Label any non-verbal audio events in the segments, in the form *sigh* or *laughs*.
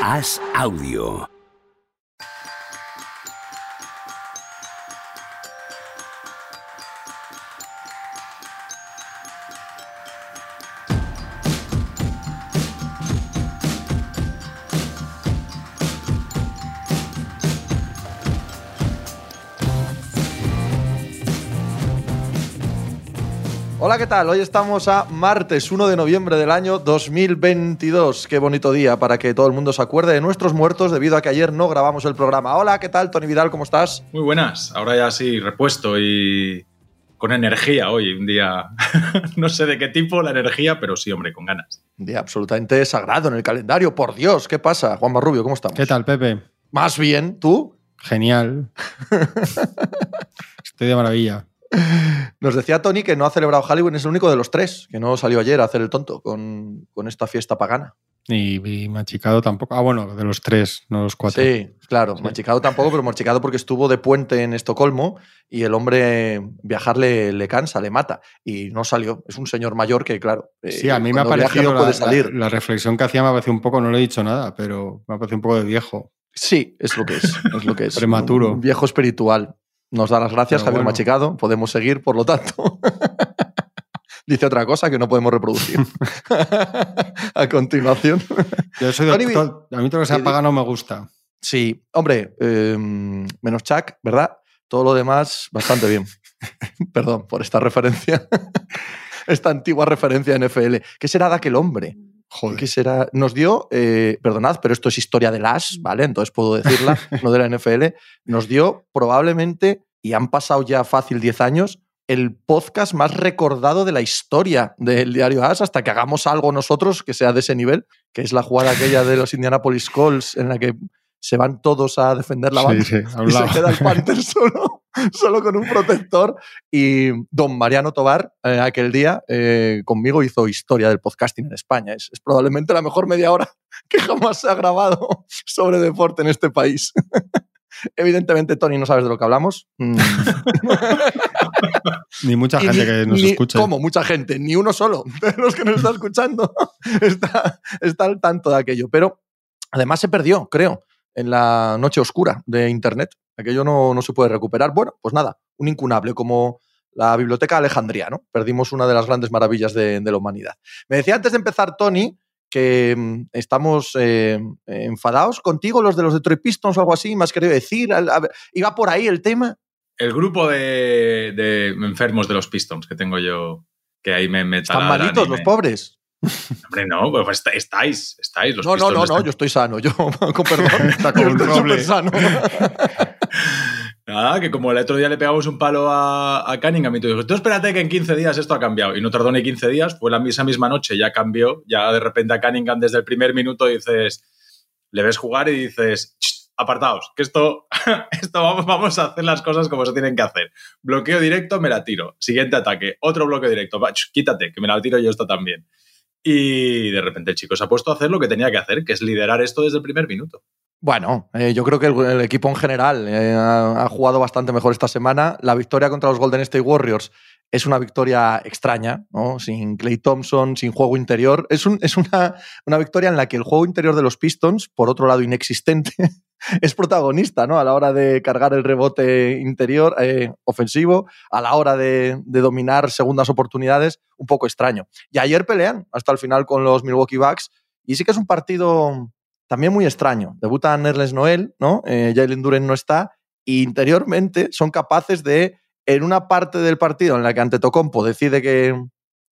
Haz audio. ¿Qué tal? Hoy estamos a martes 1 de noviembre del año 2022. Qué bonito día para que todo el mundo se acuerde de nuestros muertos debido a que ayer no grabamos el programa. Hola, ¿qué tal? Tony Vidal, ¿cómo estás? Muy buenas. Ahora ya sí, repuesto y con energía hoy. Un día, *laughs* no sé de qué tipo la energía, pero sí, hombre, con ganas. Un día absolutamente sagrado en el calendario. Por Dios, ¿qué pasa? Juan Marrubio, ¿cómo estamos? ¿Qué tal, Pepe? Más bien, ¿tú? Genial. *laughs* Estoy de maravilla. Nos decía Tony que no ha celebrado Halloween, es el único de los tres, que no salió ayer a hacer el tonto con, con esta fiesta pagana. Y, y Machicado tampoco. Ah, bueno, de los tres, no los cuatro. Sí, claro. Machicado tampoco, pero Machicado porque estuvo de puente en Estocolmo y el hombre viajar le, le cansa, le mata. Y no salió. Es un señor mayor que, claro. eh, Sí, a mí me ha parecido no puede la, salir. la- la reflexión que hacía me ha parecido un poco, no le he dicho nada, pero me ha parecido un poco de viejo. Sí, es lo que es. Es lo que es. *laughs* Prematuro. Un viejo espiritual. Nos da las gracias, Javier bueno. Machicado. Podemos seguir, por lo tanto. *laughs* Dice otra cosa que no podemos reproducir. *laughs* a continuación. Yo soy Tony, a mí todo lo que sea di- pagano me gusta. Sí, hombre, eh, menos Chuck, ¿verdad? Todo lo demás, bastante bien. *laughs* Perdón por esta referencia. esta antigua referencia en NFL. ¿Qué será de aquel hombre? Joder. ¿Qué será? Nos dio, eh, perdonad, pero esto es historia de las, ¿vale? Entonces puedo decirla, *laughs* no de la NFL. Nos dio probablemente, y han pasado ya fácil 10 años, el podcast más recordado de la historia del diario As hasta que hagamos algo nosotros que sea de ese nivel, que es la jugada aquella de los Indianapolis Colts en la que se van todos a defender la banda sí, *laughs* y se queda el Panther solo, *laughs* solo con un protector. Y don Mariano Tobar, eh, aquel día, eh, conmigo hizo historia del podcasting en España. Es, es probablemente la mejor media hora *laughs* que jamás se ha grabado *laughs* sobre deporte en este país. Evidentemente, Tony, no sabes de lo que hablamos. Mm. Ni mucha gente ni- que nos ni- escuche. ¿Cómo? Mucha gente, ni uno solo de los que nos está escuchando está, está al tanto de aquello. Pero además se perdió, creo, en la noche oscura de Internet. Aquello no, no se puede recuperar. Bueno, pues nada, un incunable como la Biblioteca de Alejandría, ¿no? Perdimos una de las grandes maravillas de, de la humanidad. Me decía antes de empezar, Tony, que mm, estamos eh, enfadados contigo, los de los Detroit Pistons o algo así, me has querido decir. Al- a ver, ¿Iba por ahí el tema? El grupo de, de enfermos de los Pistons que tengo yo, que ahí me, me Están malitos los me- pobres. Hombre, no, pues est- estáis, estáis. Los No, no, no, no, yo estoy sano, yo, *laughs* con perdón, *laughs* Está como yo estoy sano. Nada, que como el otro día le pegamos un palo a, a Cunningham y tú dices, tú espérate que en 15 días esto ha cambiado. Y no tardó ni 15 días, fue la misma misma noche, ya cambió. Ya de repente a Cunningham desde el primer minuto dices, le ves jugar y dices, "Ch, apartaos, que esto, *laughs* esto vamos, vamos a hacer las cosas como se tienen que hacer. Bloqueo directo, me la tiro. Siguiente ataque, otro bloqueo directo. Quítate, que me la tiro yo esto también. Y de repente el chico se ha puesto a hacer lo que tenía que hacer, que es liderar esto desde el primer minuto. Bueno, eh, yo creo que el, equipo en general eh, ha jugado bastante mejor esta semana. La victoria contra los Golden State Warriors es una victoria extraña, ¿no? Sin Clay Thompson, sin juego interior. Es, un- es una, una victoria en la que el juego interior de los Pistons, por otro lado inexistente, *laughs* es protagonista, ¿no? A la hora de cargar el rebote interior, eh, ofensivo, a la hora de, dominar segundas oportunidades, un poco extraño. Y ayer pelean hasta el final con los Milwaukee Bucks. Y sí que es un partido también muy extraño. Debuta Nerles Noel, ¿no? Eh, Jalen Duren no está. Y interiormente son capaces de, en una parte del partido en la que Antetokounmpo decide que,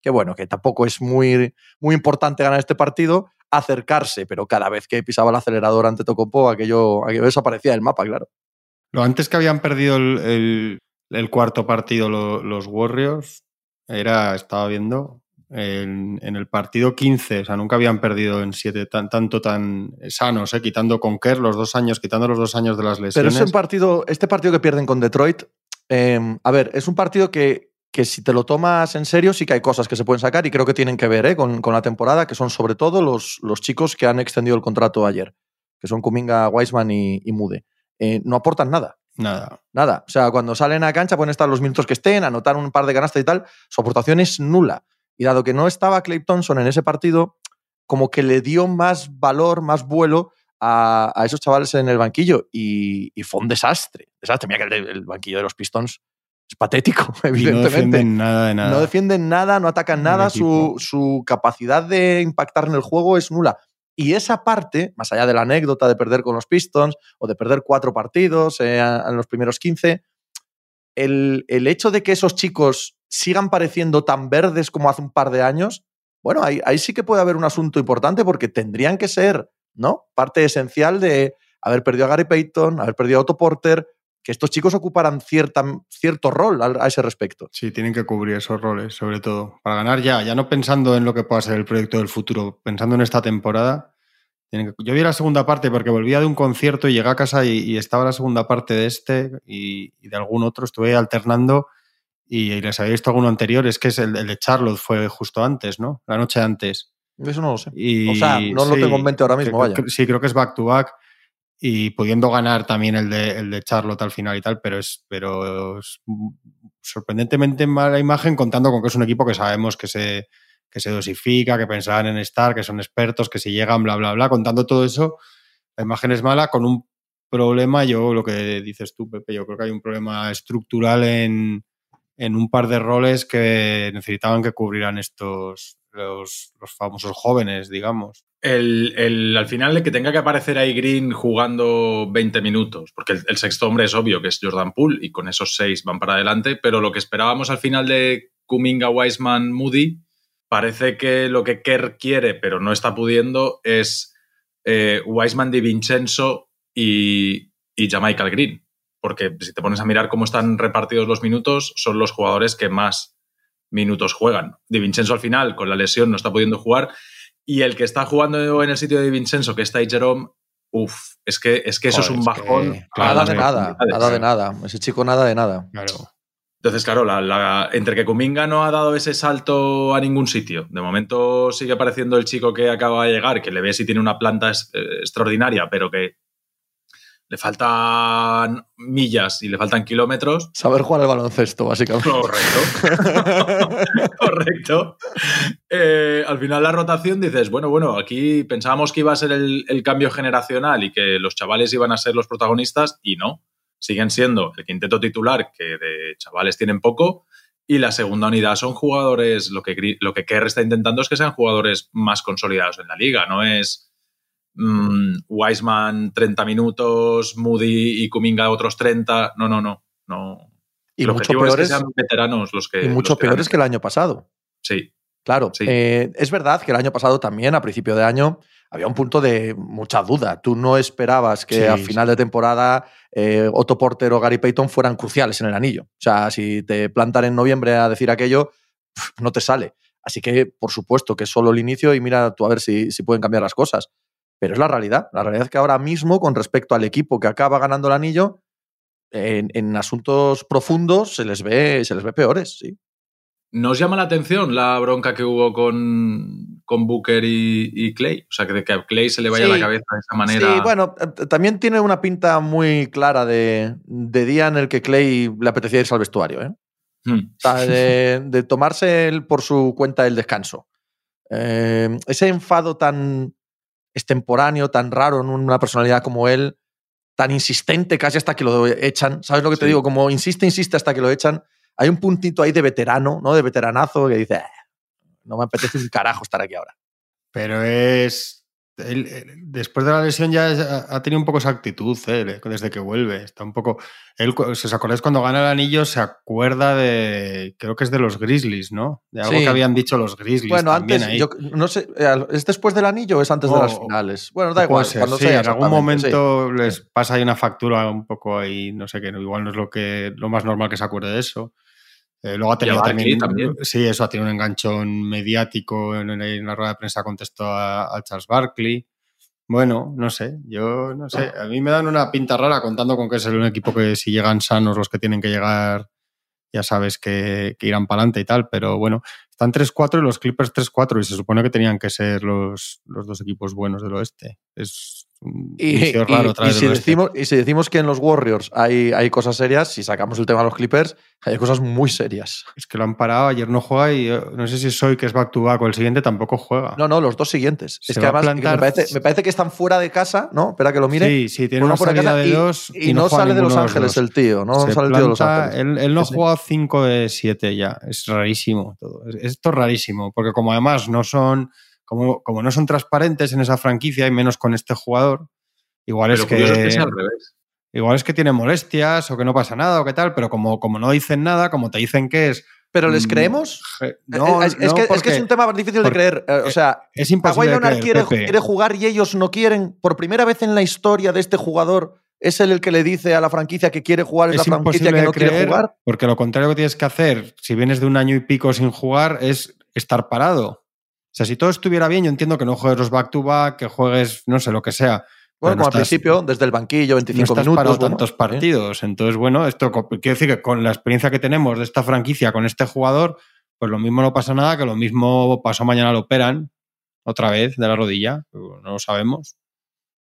que bueno, que tampoco es muy, muy importante ganar este partido, acercarse, pero cada vez que pisaba el acelerador Antetokounmpo, aquello, aquello desaparecía del mapa, claro. Lo antes que habían perdido el, el- el cuarto partido lo- los Warriors, era, estaba viendo, en, en el partido 15, o sea, nunca habían perdido en siete tan, tanto tan sanos, ¿eh? quitando con Kerr los dos años, quitando los dos años de las Pero lesiones. es un partido, este partido que pierden con Detroit, eh, a ver, es un partido que, que si te lo tomas en serio, sí que hay cosas que se pueden sacar y creo que tienen que ver ¿eh? con, con la temporada, que son sobre todo los, los chicos que han extendido el contrato ayer, que son Kuminga, Weisman y, y Mude. Eh, no aportan nada. Nada. Nada. O sea, cuando salen a cancha pueden estar los minutos que estén, anotar un par de canastas y tal. Su aportación es nula. Y dado que no estaba Clay Thompson en ese partido, como que le dio más valor, más vuelo a, esos chavales en el banquillo y, fue un desastre. Desastre. Mira que el, banquillo de los Pistons es patético, *laughs* evidentemente. No defienden nada de nada. No defienden nada, no atacan nada, su, su, capacidad de impactar en el juego es nula. Y esa parte, más allá de la anécdota de perder con los Pistons o de perder cuatro partidos eh, en los primeros 15, el, el, hecho de que esos chicos sigan pareciendo tan verdes como hace un par de años, bueno, ahí, ahí sí que puede haber un asunto importante porque tendrían que ser ¿no? Parte esencial de haber perdido a Gary Payton, haber perdido a Otto Porter, que estos chicos ocuparan cierta, cierto rol a, ese respecto. Sí, tienen que cubrir esos roles, sobre todo, para ganar ya, ya no pensando en lo que pueda ser el proyecto del futuro, pensando en esta temporada. Yo vi la segunda parte porque volvía de un concierto y llegué a casa y, estaba la segunda parte de este y, de algún otro, estuve alternando y, les había visto alguno anterior, es que es el, el de Charlotte fue justo antes, ¿no? La noche antes. Eso no lo sé. o sea, no lo tengo en mente ahora mismo, vaya. sí, creo que es back to back y pudiendo ganar también el de, el de Charlotte al final y tal, pero es, pero sorprendentemente mala imagen contando con que es un equipo que sabemos que se, que se dosifica, que pensaban en estar, que son expertos, que si llegan, bla, bla, bla. Contando todo eso, la imagen es mala con un problema, yo lo que dices tú, Pepe, yo creo que hay un problema estructural en, en un par de roles que necesitaban que cubrieran estos, los, famosos jóvenes, digamos. El, al final, el que tenga que aparecer ahí Green jugando 20 minutos, porque el, sexto hombre es obvio que es Jordan Poole y con esos seis van para adelante, pero lo que esperábamos al final de Kuminga, Wiseman, Moody, parece que lo que Kerr quiere, pero no está pudiendo, es eh, Wiseman, Di Vincenzo y, y Jamichael Green porque si te pones a mirar cómo están repartidos los minutos, son los jugadores que más minutos juegan. Di Vincenzo al final, con la lesión, no está pudiendo jugar. Y el que está jugando en el sitio de Di Vincenzo, que está ahí Jerome, uff, es que, es que eso es un bajón. nada de nada, nada de nada. Ese chico nada de nada. Entonces, claro, entre que Kuminga no ha dado ese salto a ningún sitio, de momento sigue apareciendo el chico que acaba de llegar, que le ve si tiene una planta eh, extraordinaria, pero que le faltan millas y le faltan kilómetros. Saber jugar al baloncesto, básicamente. Correcto. *laughs* Correcto. Eh, al final la rotación dices, bueno, bueno, aquí pensábamos que iba a ser el, cambio generacional y que los chavales iban a ser los protagonistas y no. Siguen siendo el quinteto titular, que de chavales tienen poco, y la segunda unidad son jugadores, lo que, lo que Kerr está intentando es que sean jugadores más consolidados en la liga, no es Mm, Wiseman 30 minutos, Moody y Kuminga otros 30. No, no, no. no. Y mucho peores, que sean veteranos los que. Y mucho peores que el año pasado. Sí. Claro. Eh, es verdad que el año pasado también, a principio de año, había un punto de mucha duda. Tú no esperabas que a final de temporada eh, Otto Porter o Gary Payton fueran cruciales en el anillo. O sea, si te plantan en noviembre a decir aquello, no te sale. Así que, por supuesto, que es solo el inicio y mira tú a ver si, si pueden cambiar las cosas. Pero es la realidad. La realidad es que ahora mismo, con respecto al equipo que acaba ganando el anillo, en, asuntos profundos se les ve, se les ve peores, sí. ¿Nos llama la atención la bronca que hubo con, con Booker y, Clay? O sea, que, que a Clay se le vaya la cabeza de esa manera. Sí, bueno, también tiene una pinta muy clara de, día en el que Clay le apetecía irse al vestuario. ¿eh? Hmm. O sea, de, tomarse él por su cuenta el descanso. Eh, ese enfado tan, extemporáneo, tan raro en una personalidad como él, tan insistente casi hasta que lo echan. ¿Sabes lo que te digo? Como insiste, insiste hasta que lo echan. Hay un puntito ahí de veterano, ¿no? De veteranazo que dice, eh, no me apetece un carajo estar aquí ahora. Pero es después de la lesión ya ha tenido un poco esa actitud eh, desde que vuelve. Está un poco. Él, si os acordáis, cuando gana el anillo, se acuerda de. Creo que es de los Grizzlies, ¿no? De algo que habían dicho los Grizzlies. Bueno, antes. no sé, eh, ¿Es después del anillo o es antes de las finales? Bueno, da igual. cuando sea, en algún momento les pasa ahí una factura un poco ahí, no sé qué, igual no es lo, que, lo más normal que se acuerde de eso. Luego ha tenido también, Sí, eso ha tenido un enganchón mediático en, la rueda de prensa contestó a, Charles Barkley. Bueno, no sé, yo no sé. A mí me dan una pinta rara contando con que es un equipo que si llegan sanos los que tienen que llegar, ya sabes que, irán para adelante y tal. Pero bueno, Están 3-4 y los Clippers 3-4 y se supone que tenían que ser los, los dos equipos buenos del oeste. Es un Y, raro y- y si decimos, y si decimos que en los Warriors hay, hay cosas serias, si sacamos el tema de los Clippers, hay cosas muy serias. Es que lo han parado, ayer no juega y eh, no sé si soy que es back to back o el siguiente tampoco juega. No, no, los dos siguientes. Se es que además plantar- me, parece, me parece que están fuera de casa, ¿no? Espera que lo mire. Sí, sí, tiene una fuera de salida casa de dos y, y, no, sale de Los Ángeles el tío, no Se sale el tío de Los planta- Ángeles. Él, él no ha jugado 5 de 7 ya. Es rarísimo todo. Es- Esto es rarísimo, porque como además no son, como, como no son transparentes en esa franquicia y menos con este jugador, igual Pero es es que sea al revés. igual es que tiene molestias o que no pasa nada o qué tal, pero como, como no dicen nada, como te dicen que es. Pero les mm, creemos. je- No, Eh, es, es no, que, es que es un tema más difícil de creer. Eh, o sea, es Kawhi imposible de Leonard creer, quiere, quiere jugar y ellos no quieren. Por primera vez en la historia de este jugador, es él el que le dice a la franquicia que quiere jugar, es, la franquicia que no quiere creer, jugar. porque lo contrario que tienes que hacer, si vienes de un año y pico sin jugar, es estar parado. O sea, si todo estuviera bien, yo entiendo que no juegues los back-to-back, que juegues, no sé, lo que sea. Bueno, no como al principio, desde el banquillo, No 25 estás minutos. parado bueno, tantos ¿eh? partidos. Entonces, bueno, esto quiero decir que con la experiencia que tenemos de esta franquicia, con este jugador, pues lo mismo no pasa nada, que lo mismo pasó mañana lo operan otra vez de la rodilla. No lo sabemos.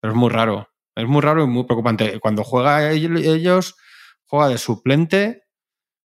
Pero es muy raro. Es muy raro y muy preocupante. Cuando juega ell- ellos, juega de suplente,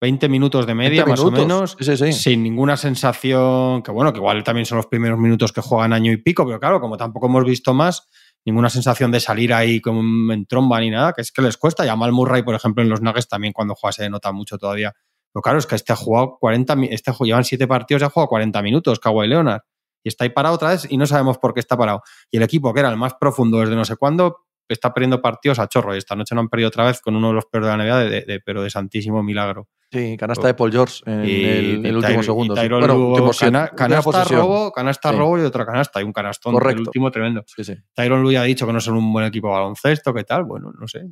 20 minutos de media 20 más o menos, Sí, sí, sí. sin ninguna sensación, que bueno, que igual también son los primeros minutos que juegan año y pico, pero claro, como tampoco hemos visto más, ninguna sensación de salir ahí como en tromba ni nada, que es que les cuesta. Y a Mal Murray, por ejemplo, en los Nuggets también cuando juega se nota mucho todavía. Pero claro, es que este ha jugado 40, mi- este llevan 7 partidos y ha jugado 40 minutos, Kawhi Leonard. Y está ahí parado otra vez y no sabemos por qué está parado. Y el equipo, que era el más profundo desde no sé cuándo, está perdiendo partidos a chorro. Y esta noche no han perdido otra vez con uno de los peores de la NBA, de- de- de- pero de santísimo milagro. Sí, canasta de Paul George en el, en el último segundo. y Bueno, cana- canasta robo, canasta Sí. robo y otra canasta. Y un canastón. Correcto. El último tremendo. Sí, sí. Tyron Lue ha dicho que no son un buen equipo de baloncesto, ¿qué tal? Bueno, no sé.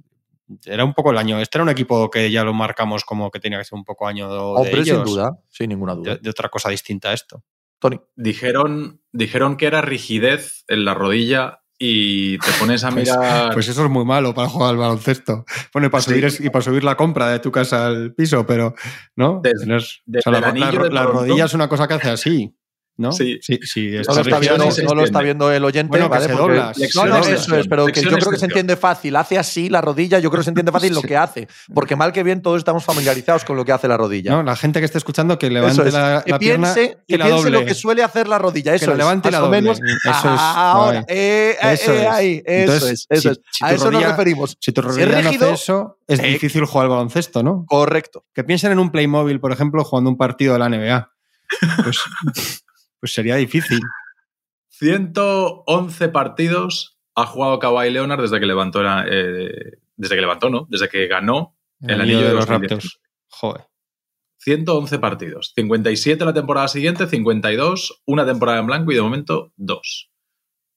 Era un poco el año. Este era un equipo que ya lo marcamos como que tenía que ser un poco año de Hombre, sin ellos. duda, sin ninguna duda. De, de otra cosa distinta a esto. Tony. Dijeron, dijeron que era rigidez en la rodilla y te pones a Pues- mirar. Pues eso es muy malo para jugar al baloncesto. Bueno, y para, Sí. subir, y para subir la compra de tu casa al piso, pero ¿no? Des- No es- desde la, rodilla es una cosa que hace así, ¿no? Sí. sí, sí, No lo, está viendo, no lo está viendo el oyente, Bueno, que ¿vale? se Porque- dobla. No, no, Flexión, eso es, pero que yo creo que se entiende fácil. Hace así la rodilla, yo creo que se entiende fácil lo que hace. Porque mal que bien todos estamos familiarizados con lo que hace la rodilla. ¿no? La gente que esté escuchando que levante Eso es. la, que la pierna piense, y que la piense doble. lo que suele hacer la rodilla. Eso lo es, levante más la o doble. menos. Eso es, Ahora, guay. eh, eh, Eso eh, es. ahí, eso Entonces, es. Eso si- es. si a tu eso nos rodilla- referimos. Si tu Si es rodilla no rígido, hace eso, es difícil jugar al baloncesto, ¿no? Correcto. Que piensen en un Playmobil, por ejemplo, jugando un partido de la NBA. Pues, *laughs* pues sería difícil. 111 partidos ha jugado Kawhi Leonard desde que levantó, eh, desde que levantó, ¿no? Desde que ganó el anillo de los Raptors. Joder. 111 partidos. 57 la temporada siguiente, 52, una temporada en blanco y de momento dos.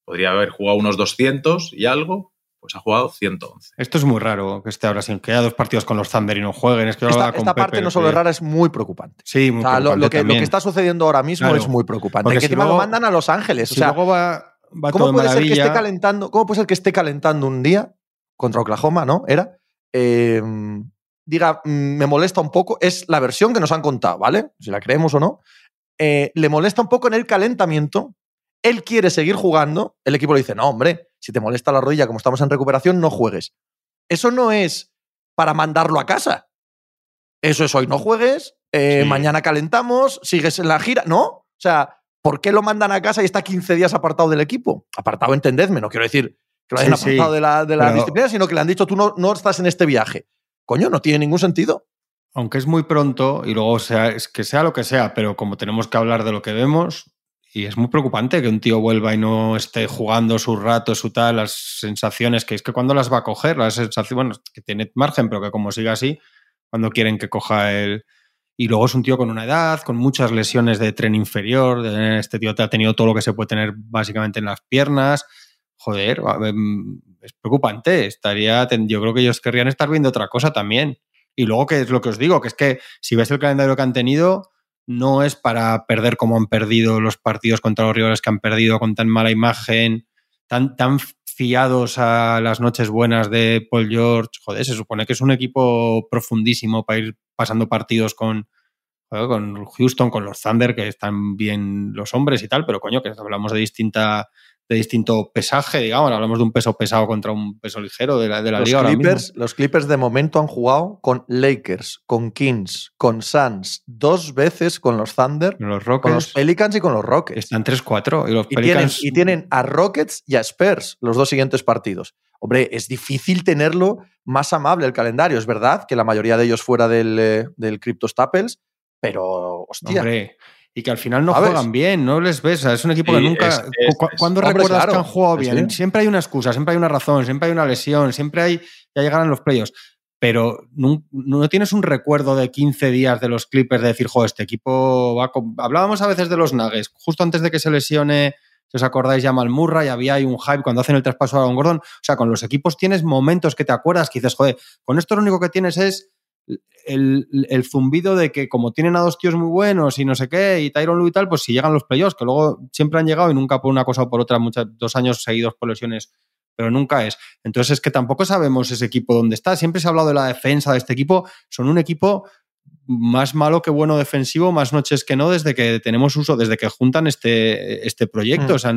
Podría haber jugado unos 200 y algo, pues ha jugado 111. Esto es muy raro que esté ahora sin que haya dos partidos con los Thunder y no jueguen. Es que Esta, hablaba con esta parte no solo que- es rara, es muy preocupante. Sí, muy O sea, lo, preocupante lo que, lo también. que está sucediendo ahora mismo Claro. es muy preocupante. Porque que si encima luego- lo mandan a Los Ángeles. Si o sea, luego va, va todo ¿cómo de puede ser que esté calentando? ¿Cómo puede ser que esté calentando un día contra Oklahoma, no? Era. eh, diga, mm, me molesta un poco. Es la versión que nos han contado, ¿vale? Si la creemos o no. Eh, le molesta un poco en el calentamiento. Él quiere seguir jugando. El equipo le dice: No, hombre, si te molesta la rodilla, como estamos en recuperación, no juegues. Eso no es para mandarlo a casa. Eso es hoy no juegues, eh, Sí. mañana calentamos, sigues en la gira. No. O sea, ¿por qué lo mandan a casa y está 15 días apartado del equipo? Apartado, entendedme, no quiero decir que lo hayan Sí, sí, apartado de la, de la pero- disciplina, sino que le han dicho tú no, no estás en este viaje. Coño, no tiene ningún sentido. aunque es muy pronto y luego sea, es que sea lo que sea, pero como tenemos que hablar de lo que vemos, y es muy preocupante que un tío vuelva y no esté jugando su rato, su tal, las sensaciones, que es que cuando las va a coger, las sensaciones, bueno, que tiene margen, pero que como siga así, cuando quieren que coja el... Y luego es un tío con una edad, con muchas lesiones de tren inferior, de- este tío te ha tenido todo lo que se puede tener básicamente en las piernas. Joder, es preocupante. Estaría, yo creo que ellos querrían estar viendo otra cosa también. Y luego, que es lo que os digo, que es que si ves el calendario que han tenido, no es para perder como han perdido los partidos contra los rivales que han perdido con tan mala imagen, tan, tan fiados a las noches buenas de Paul George. Joder, se supone que es un equipo profundísimo para ir pasando partidos con, con Houston, con los Thunder, que están bien los hombres y tal, pero coño, que hablamos de distinta de distinto pesaje, digamos, hablamos de un peso pesado contra un peso ligero de la, de la los liga. Clippers, los Clippers de momento han jugado con Lakers, con Kings, con Suns, dos veces con los Thunder, los Rockets, con los Pelicans y con los Rockets. Están 3-4 y los y Pelicans... Tienen, y tienen a Rockets y a Spurs los dos siguientes partidos. Hombre, es difícil tenerlo más amable el calendario. Es verdad que la mayoría de ellos fuera del, eh, del Crypto Staples, pero hostia. Hombre, y que al final no juegan bien, no les ves. es un equipo que nunca. Es, es, ¿Cuándo recuerdas claro, que han jugado bien? Siempre hay una excusa, siempre hay una razón, siempre hay una lesión, siempre hay. Ya llegarán los playoffs. Pero no, no, tienes un recuerdo de 15 días de los Clippers de decir, jo, este equipo va. Con... Hablábamos a veces de los Nuggets, justo antes de que se lesione. Si os acordáis, ya Mal Murray, había ahí un hype cuando hacen el traspaso a Aaron Gordon. O sea, con los equipos tienes momentos que te acuerdas que dices, joder, con esto lo único que tienes es el, el, zumbido de que como tienen a dos tíos muy buenos y no sé qué, y Tyron Lue y tal, pues si llegan los playoffs, que luego siempre han llegado y nunca por una cosa o por otra, muchos, dos años seguidos por lesiones, pero nunca es. Entonces es que tampoco sabemos ese equipo dónde está. Siempre se ha hablado de la defensa de este equipo. Son un equipo más malo que bueno defensivo, más noches que no, desde que tenemos uso, desde que juntan este, este proyecto. Mm. O sea,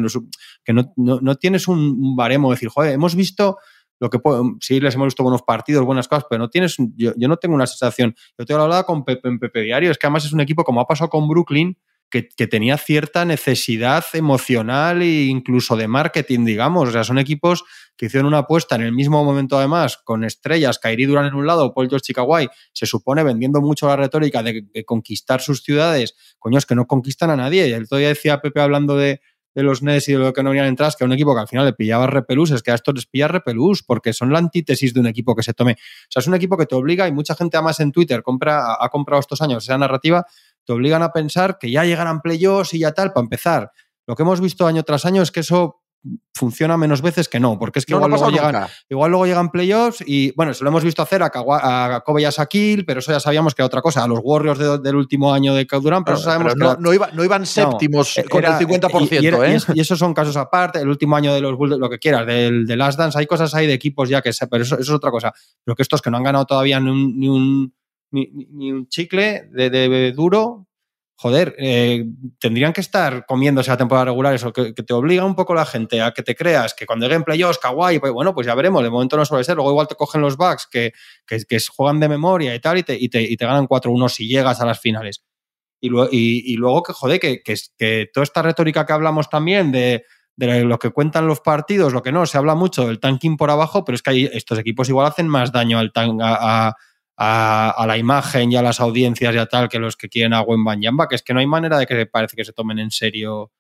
que no, no, no tienes un, un baremo de decir, joder, hemos visto lo que puedo, sí les hemos visto buenos partidos, buenas cosas, pero no tienes, yo, yo no tengo una sensación. Yo tengo hablado con Pepe en Pepe Diario, es que además es un equipo como ha pasado con Brooklyn, que, que, tenía cierta necesidad emocional e incluso de marketing, digamos. O sea, son equipos que hicieron una apuesta en el mismo momento, además, con estrellas, Kairi Duran en un lado, Paul George Chicaguay, se supone vendiendo mucho la retórica de, de, conquistar sus ciudades. Coño, es que no conquistan a nadie. El otro día decía Pepe hablando de, de los Nets y de lo que no venían entradas, que a un equipo que al final le pillaba repelús, es que a estos les pilla repelús, porque son la antítesis de un equipo que se tome. O sea, es un equipo que te obliga, y mucha gente además en Twitter compra, ha comprado estos años esa narrativa, te obligan a pensar que ya llegarán playoffs y ya tal, para empezar. Lo que hemos visto año tras año es que eso funciona menos veces que no, porque es que no, igual, no luego llegan, igual luego llegan playoffs y bueno, se lo hemos visto hacer a, Kawa, a Kobe y a Shaquille, pero eso ya sabíamos que era otra cosa, a los Warriors de, del último año de Durant, pero, no, eso sabemos pero que no, no, iba, no, iban séptimos con era, el 50%, y, y, era, ¿eh? y, esos son casos aparte, el último año de los Bulls, lo que quieras, del, del Last Dance, hay cosas ahí de equipos ya que se, pero eso, eso, es otra cosa, pero que estos que no han ganado todavía ni un, ni un, ni, ni un chicle de, de, de duro, joder, eh, tendrían que estar comiéndose la temporada regular, eso, que, que, te obliga un poco la gente a que te creas que cuando lleguen playoffs, kawaii, pues bueno, pues ya veremos, de momento no suele ser, luego igual te cogen los bugs que, que, juegan de memoria y tal, y te, y te, y te ganan 4-1 si llegas a las finales. Y, luego, que, joder, que, que, toda esta retórica que hablamos también de, de lo que cuentan los partidos, lo que no, se habla mucho del tanking por abajo, pero es que hay, estos equipos igual hacen más daño al tan, a, a a, a, la imagen y a las audiencias y a tal que los que quieren a Wembanyama, que es que no hay manera de que parece que se tomen en serio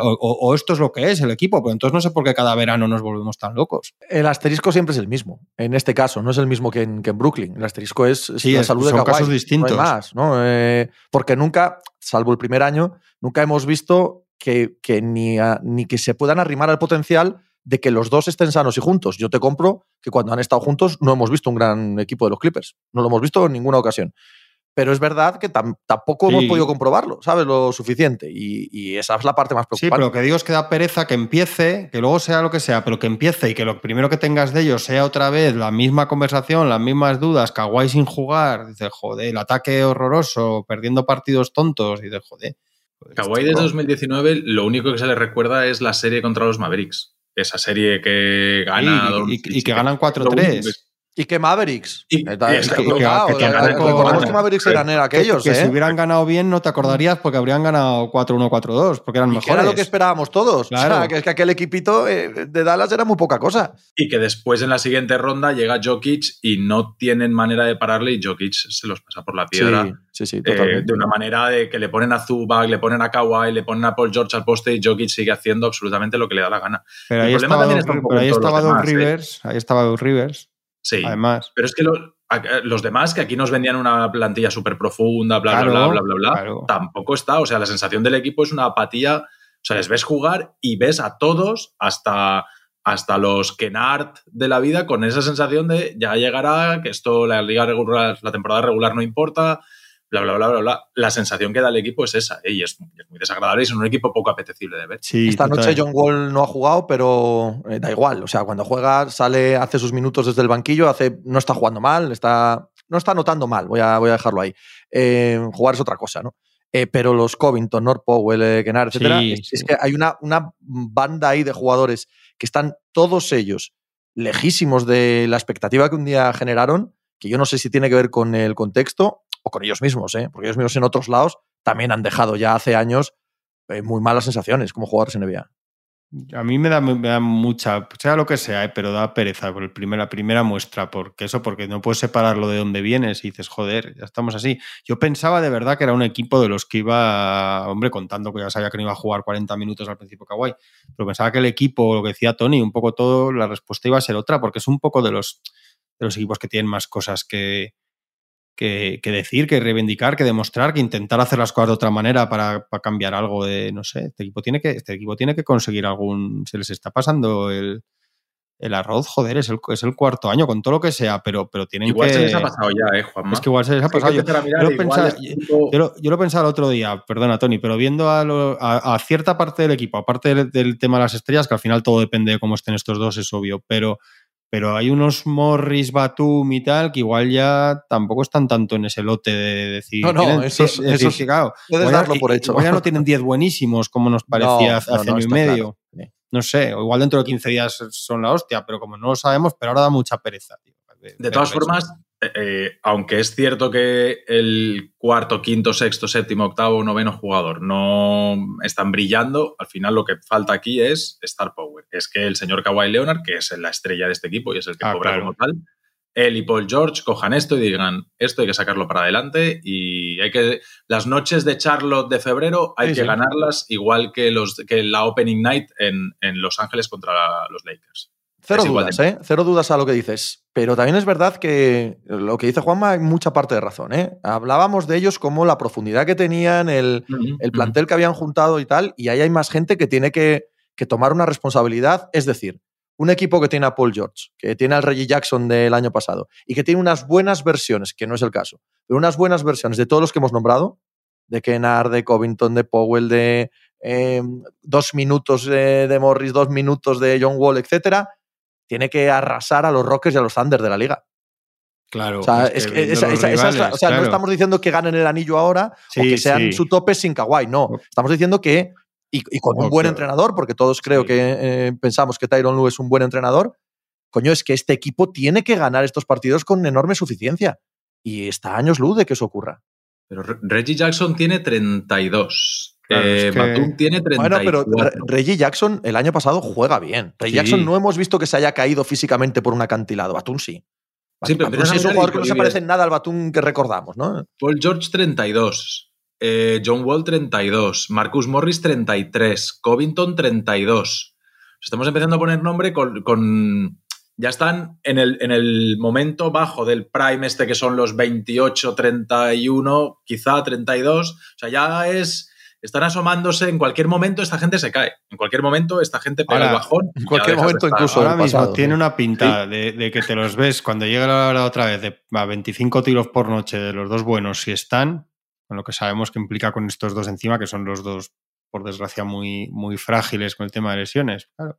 o, o, o, esto es lo que es el equipo, pero entonces no sé por qué cada verano nos volvemos tan locos. El asterisco siempre es el mismo, en este caso, no es el mismo que en, que en Brooklyn. El asterisco es, es sí, la salud son de Kawhi. casos distintos. No hay más, ¿no? Eh, porque nunca, salvo el primer año, nunca hemos visto que, que ni, a, ni que se puedan arrimar al potencial de que los dos estén sanos y juntos. Yo te compro que cuando han estado juntos no hemos visto un gran equipo de los Clippers. No lo hemos visto en ninguna ocasión. Pero es verdad que tam tampoco sí. hemos podido comprobarlo, ¿sabes? Lo suficiente. Y, y, esa es la parte más preocupante. Sí, pero lo que digo es que da pereza que empiece, que luego sea lo que sea, pero que empiece y que lo primero que tengas de ellos sea otra vez la misma conversación, las mismas dudas, Kawhi sin jugar, dices, joder, el ataque horroroso, perdiendo partidos tontos, y dices, joder. Kawhi desde 2019 lo único que se le recuerda es la serie contra los Mavericks esa serie que gana. Y, y, y que ganan 4-3. Y que Mavericks. Y, que, Recordemos que Mavericks eran aquellos. Que, ¿eh? si hubieran ganado bien no te acordarías porque habrían ganado 4-1, 4-2, porque eran y mejores. Que era lo que esperábamos todos. Claro. O sea, que es que aquel equipito eh, de Dallas era muy poca cosa. Y que después en la siguiente ronda llega Jokic y no tienen manera de pararle y Jokic se los pasa por la piedra. Sí, sí, sí eh, de una manera de que le ponen a Zubac, le ponen a Kawhi, le ponen a Paul George al poste y Jokic sigue haciendo absolutamente lo que le da la gana. Pero ahí estaba, está pero ahí estaba Doug Rivers, ahí estaba Doug Rivers. Sí, además. Pero es que lo, los demás, que aquí nos vendían una plantilla súper profunda, bla, claro, bla, bla, bla, bla, tampoco está. O sea, la sensación del equipo es una apatía. O sea, les ves jugar y ves a todos, hasta, hasta los Kennard de la vida, con esa sensación de ya llegará, que esto, la liga regular, la temporada regular no importa, bla, bla, bla, bla, bla. La sensación que da el equipo es esa, ¿eh? y es, es, muy desagradable y es un equipo poco apetecible de ver. Sí, Esta total. noche John Wall no ha jugado, pero eh, da igual. O sea, cuando juega, sale, hace sus minutos desde el banquillo, hace, no está jugando mal, está no está notando mal, voy a, voy a dejarlo ahí. Eh, jugar es otra cosa, ¿no? Eh, pero los Covington, North Powell, eh, Kennard, etcétera, Sí, es, sí. es que hay una, una banda ahí de jugadores que están todos ellos lejísimos de la expectativa que un día generaron, que yo no sé si tiene que ver con el contexto o con ellos mismos, ¿eh? porque ellos mismos en otros lados también han dejado ya hace años eh, muy malas sensaciones como jugadores en NBA. A mí me da, mucha, sea lo que sea, eh, pero da pereza por el la primera muestra, porque eso, porque no puedes separarlo de dónde vienes y dices, joder, ya estamos así. Yo pensaba de verdad que era un equipo de los que iba, hombre, contando que ya sabía que no iba a jugar 40 minutos al principio Kawhi, pero pensaba que el equipo, lo que decía Tony, un poco todo, la respuesta iba a ser otra, porque es un poco de los, de los equipos que tienen más cosas que, que, que decir, que reivindicar, que demostrar, que intentar hacer las cosas de otra manera para, para cambiar algo de, no sé, este equipo tiene que, este equipo tiene que conseguir algún, se les está pasando el, el arroz, joder, es el, es el cuarto año, con todo lo que sea, pero, pero tienen Igual que... se les ha pasado ya, ¿eh, Juanma? Es que igual se les ha pasado. Yo, lo igual pensaba- equipo- yo lo, yo lo pensaba el otro día, perdona Tony, pero viendo a, lo- a- a cierta parte del equipo, aparte del, del tema de las estrellas, que al final todo depende de cómo estén estos dos, es obvio, pero, pero hay unos Morris, Batum y tal que igual ya tampoco están tanto en ese lote de decir. No, no, esos- es decir, esos que, claro, puedes igual darlo por hecho. igual ya no tienen 10 buenísimos como nos *laughs* parecía No, hace año no, y medio. claro. No sé, o igual dentro de 15 días son la hostia, pero como no lo sabemos, pero ahora da mucha pereza. tío, De todas eso. formas, eh, eh, aunque es cierto que el cuarto, quinto, sexto, séptimo, octavo, noveno jugador no están brillando, al final lo que falta aquí es Star Power. Es que el señor Kawhi Leonard, que es la estrella de este equipo y es el que Ah, cobra claro. como tal, él y Paul George cojan esto y digan, esto hay que sacarlo para adelante y hay que... Las noches de Charlotte de febrero hay Sí, que sí. ganarlas igual que, los, que la Opening Night en, en Los Ángeles contra los Lakers. Cero dudas, de- ¿eh? Cero dudas a lo que dices. Pero también es verdad que lo que dice Juanma hay mucha parte de razón, ¿eh? Hablábamos de ellos como la profundidad que tenían, el, el plantel que habían juntado y tal, y ahí hay más gente que tiene que, que tomar una responsabilidad. Es decir, un equipo que tiene a Paul George, que tiene al Reggie Jackson del año pasado, y que tiene unas buenas versiones, que no es el caso, pero unas buenas versiones de todos los que hemos nombrado, de Kennard, de Covington, de Powell, de eh, dos minutos de Morris, dos minutos de John Wall, etcétera, tiene que arrasar a los Rockets y a los Thunder de la liga. Claro. O sea, es que esa- esa- o no estamos diciendo que ganen el anillo ahora o que sean sí. su tope sin Kawhi, no. Estamos diciendo que, y, y con un buen claro. entrenador, porque todos creo Sí. que eh, pensamos que Tyron Lue es un buen entrenador, coño, es que este equipo tiene que ganar estos partidos con enorme suficiencia. Y está años luz de que eso ocurra. Pero Re- Reggie Jackson tiene 32. Claro, eh, es que- Batum tiene 34. Bueno, pero Re- Reggie Jackson el año pasado juega bien. Reggie Sí. Jackson no hemos visto que se haya caído físicamente por un acantilado. Batum sí. Sí, pero Batum sí es un precisamente jugador que no se parece en nada al Batum que recordamos, ¿no? Paul George 32. eh, John Wall 32. Marcus Morris 33. Covington 32. Estamos empezando a poner nombre con. con- ya están en el, en el momento bajo del prime este que son los 28, 31, quizá 32. O sea, ya es... Están asomándose, en cualquier momento esta gente se cae. En cualquier momento esta gente pega Ahora, el bajón. en cualquier momento incluso- Ahora mismo pasado, tiene una pinta de, de que te los ves cuando llega la hora otra vez de a 25 tiros por noche de los dos buenos, si están, con lo que sabemos que implica con estos dos encima, que son los dos, por desgracia, muy, muy frágiles con el tema de lesiones. Claro.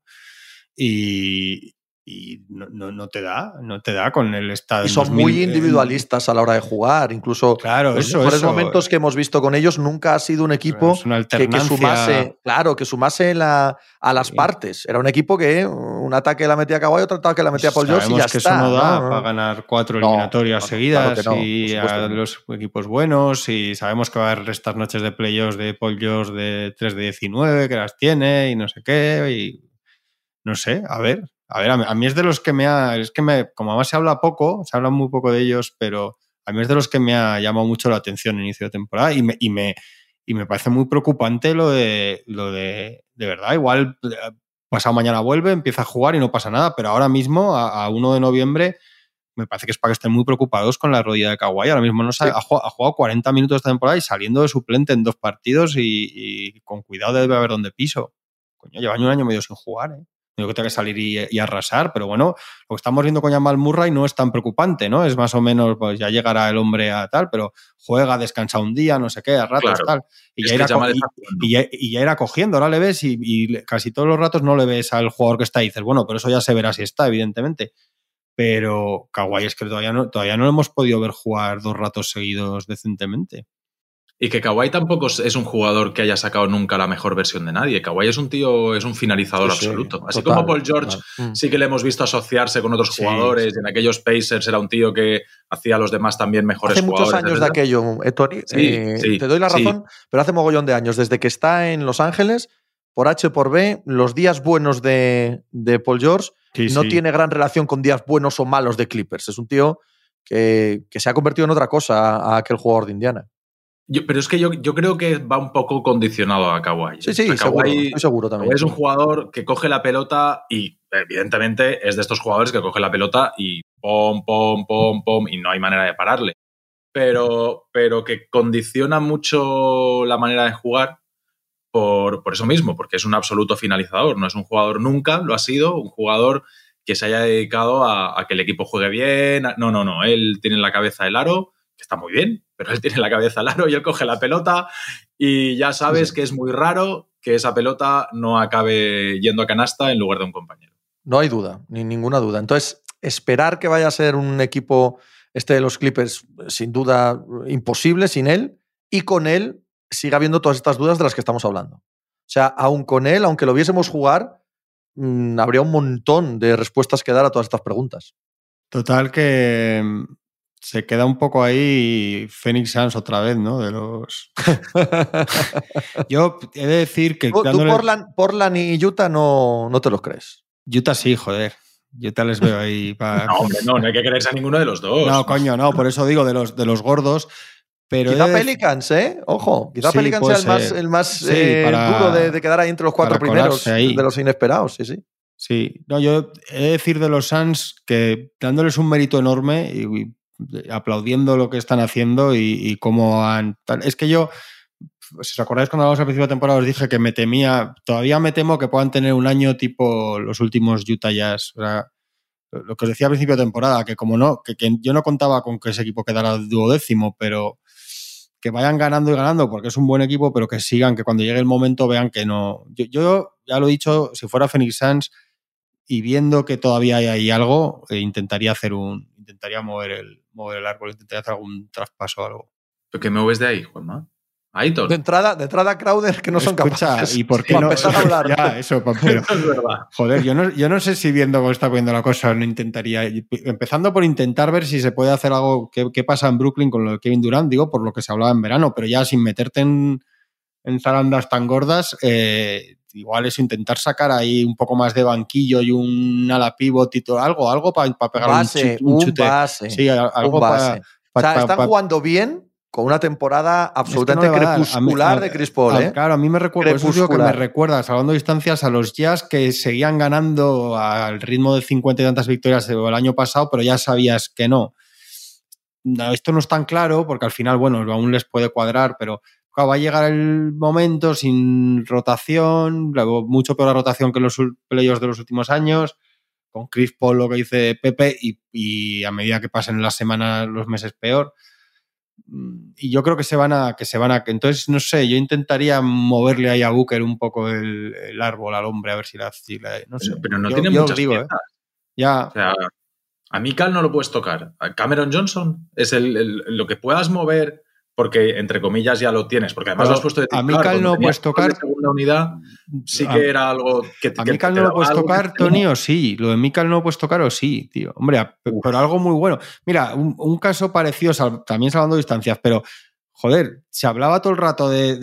Y, y no, no- no te da, no te da con el estado. Y son 2000, muy eh, individualistas a la hora de jugar. Incluso Claro, los eso, mejores eso. momentos que hemos visto con ellos nunca ha sido un equipo que, sumase, claro, que sumase la- a las Sí. partes. Era un equipo que un ataque la metía a Kawhi, otro ataque la metía a Paul George y ya que está. eso no da ¿no? para ganar cuatro eliminatorias seguidas claro y a los equipos buenos y sabemos que va a haber estas noches de playoffs de Paul George de 3 de 19 que las tiene y no sé qué y no sé, a ver, a ver, a mí, es de los que me ha, es que me, como además se habla poco, se habla muy poco de ellos, pero a mí es de los que me ha llamado mucho la atención en inicio de temporada y me, y me, y me parece muy preocupante lo de, lo de, de verdad, igual eh, pasado mañana vuelve, empieza a jugar y no pasa nada, pero ahora mismo, a, a 1 de noviembre, me parece que es para que estén muy preocupados con la rodilla de Kawhi. Ahora mismo no Sí. ha, jugado, ha jugado 40 minutos esta temporada y saliendo de suplente en dos partidos y, y con cuidado debe haber donde piso. Coño, llevan un año medio sin jugar, ¿eh? Digo que tenga que salir y, y arrasar, pero bueno, lo que estamos viendo con Jamal Murray no es tan preocupante, ¿no? Es más o menos, pues ya llegará el hombre a tal, pero juega, descansa un día, no sé qué, a ratos, Claro. tal. Y ya, co- y- está jugando. y ya, y ya irá cogiendo, ahora le ves y, casi todos los ratos no le ves al jugador que está y dices, bueno, pero eso ya se verá si está, evidentemente. pero Kawhi es que todavía no, todavía no lo hemos podido ver jugar dos ratos seguidos decentemente. Y que Kawhi tampoco es un jugador que haya sacado nunca la mejor versión de nadie. Kawhi es un tío, es un finalizador Sí, absoluto. Así total, como Paul George total. Mm. sí que le hemos visto asociarse con otros Sí, jugadores. sí. y En aquellos Pacers era un tío que hacía a los demás también mejores Hace muchos jugadores. años de aquello, eh, Tony. Sí, Eh, sí, te doy la sí. razón, pero hace mogollón de años. Desde que está en Los Ángeles, por H por B, los días buenos de, de Paul George Sí, no sí. tiene gran relación con días buenos o malos de Clippers. Es un tío que, que se ha convertido en otra cosa a, a aquel jugador de Indiana. Yo- pero es que yo, yo creo que va un poco condicionado a Kawhi. Sí, sí, O sea, seguro, Kawhi- estoy seguro también. Kawhi es un jugador que coge la pelota y, evidentemente, es de estos jugadores que coge la pelota y pom, pom, pom, pom, y no hay manera de pararle. Pero, pero que condiciona mucho la manera de jugar por, por eso mismo, porque es un absoluto finalizador. No es un jugador nunca, lo ha sido, un jugador que se haya dedicado a, a que el equipo juegue bien. No, no, no. Él tiene en la cabeza el aro, que está muy bien, pero él tiene en la cabeza el aro y él coge la pelota y ya sabes Sí, sí. que es muy raro que esa pelota no acabe yendo a canasta en lugar de un compañero. No hay duda, ni ninguna duda. Entonces, esperar que vaya a ser un equipo, este de los Clippers, sin duda imposible sin él, y con él sigue habiendo todas estas dudas de las que estamos hablando. O sea, aún con él, aunque lo viésemos jugar, mm, habría un montón de respuestas que dar a todas estas preguntas. Total que se queda un poco ahí Phoenix Suns otra vez, ¿no? De los. *laughs* Yo he de decir que Tú, tú dándole- Portland, Portland y Utah no, no te los crees. Utah sí, joder. Utah les veo ahí *laughs* para. No, hombre, no, no hay que creerse a ninguno de los dos. No, coño, no, por eso digo de los, de los gordos. Pero Quizá de- Pelicans, ¿eh? Ojo, quizá Sí, Pelicans sea el más, el más Sí, eh, para- duro de, de quedar ahí entre los cuatro primeros de los inesperados, sí, sí. Sí, no, yo he de decir de los Suns que dándoles un mérito enorme y, y aplaudiendo lo que están haciendo y, y cómo han. Es que yo, si os acordáis cuando hablamos al principio de temporada, os dije que me temía, todavía me temo que puedan tener un año tipo los últimos Utah Jazz. O sea, lo que os decía al principio de temporada, que como no, que, que yo no contaba con que ese equipo quedara duodécimo, pero que vayan ganando y ganando porque es un buen equipo, pero que sigan, que cuando llegue el momento vean que no. Yo, yo ya lo he dicho, si fuera Phoenix Suns y viendo que todavía hay ahí algo, eh, intentaría hacer un, intentaría mover el, mover el árbol, intentaría hacer algún traspaso o algo. ¿Pero qué me ves de ahí, Juanma? Aitor. De entrada, de entrada Crowder que no son Escucha, capaces. ¿y por *laughs* qué para no? empezar a hablar. ya, eso, pero, Eso *laughs* es. Joder, yo no, yo no sé si viendo cómo está poniendo la cosa, no intentaría. Empezando por intentar ver si se puede hacer algo. ¿Qué, qué pasa en Brooklyn con lo de Kevin Durant? Digo, por lo que se hablaba en verano, pero ya sin meterte en, en zarandas tan gordas, eh, igual es intentar sacar ahí un poco más de banquillo y un ala pivot y todo, algo, algo para pegar un base, chute. un un chute. base. Sí, algo un para. o sea, están jugando bien con una temporada absolutamente mí- crepuscular de Chris Paul, a- ¿eh? Claro, a mí me recuerda, eso que me recuerda, salvando distancias, a los Jazz que seguían ganando al ritmo de 50 y tantas victorias el año pasado, pero ya sabías que no. No, Esto no es tan claro porque al final, bueno, aún les puede cuadrar, pero claro, va a llegar el momento sin rotación, luego mucho peor la rotación que los playoffs de los últimos años, con Chris Paul, lo que dice Pepe, y, y a medida que pasen las semanas, los meses peor Mm, y yo creo que se van a que se van a entonces no sé yo intentaría moverle ahí a Booker un poco el, el árbol al hombre a ver si la, si la- no sé Pero no Yo- tiene yo muchas digo, ¿eh? ya O sea, a Mikal no lo puedes tocar. A Cameron Johnson es el, el- lo que puedas mover, porque entre comillas ya lo tienes, porque además Pero lo has puesto de a titular, Mikal cuando no tenías puedes tocar- segunda unidad sí a- que era algo que a que Mikal te no lo puedes tocar, te- Tony, o sí. Lo de Mikal no lo puedes tocar, o sí, tío. Hombre, a- pero algo muy bueno. Mira, un, un caso parecido, también salvando distancias, pero joder, se hablaba todo el rato de.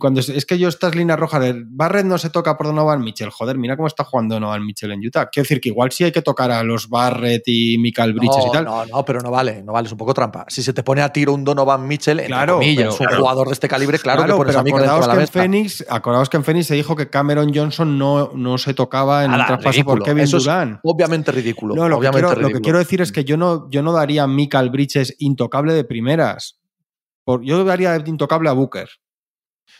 cuando es, que yo estas líneas rojas de Barrett no se toca por Donovan Mitchell. Joder, mira cómo está jugando Donovan Mitchell en Utah. Quiero decir que igual sí hay que tocar a los Barrett y Mikal Bridges no, y tal. No, no, pero no vale, no vale, es un poco trampa. Si se te pone a tiro un Donovan Mitchell, entre Claro, comillas, pero- un jugador de este calibre, claro, que pones pero a acordaos la que, en. Phoenix, acordaos que en Phoenix se dijo que Cameron Johnson no, no se tocaba en Nada, un traspaso por ridículo. Kevin Eso es Durant. Obviamente ridículo. No, lo que, obviamente quiero, lo que ridículo. quiero decir es que yo no, yo no daría a Mikal Bridges intocable de primeras. Por, yo daría de intocable a Booker.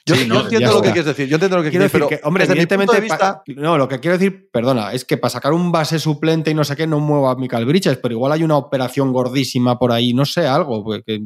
Yo, Sí, no, entiendo lo que quieres decir. Yo entiendo lo que Quiero quieres decir que, hombre, evidentemente. de vista, no, lo que quiero decir, perdona, es que para sacar un base suplente y no sé qué, no mueva a Mikal Bridges, pero igual hay una operación gordísima por ahí, no sé, algo. pues, que-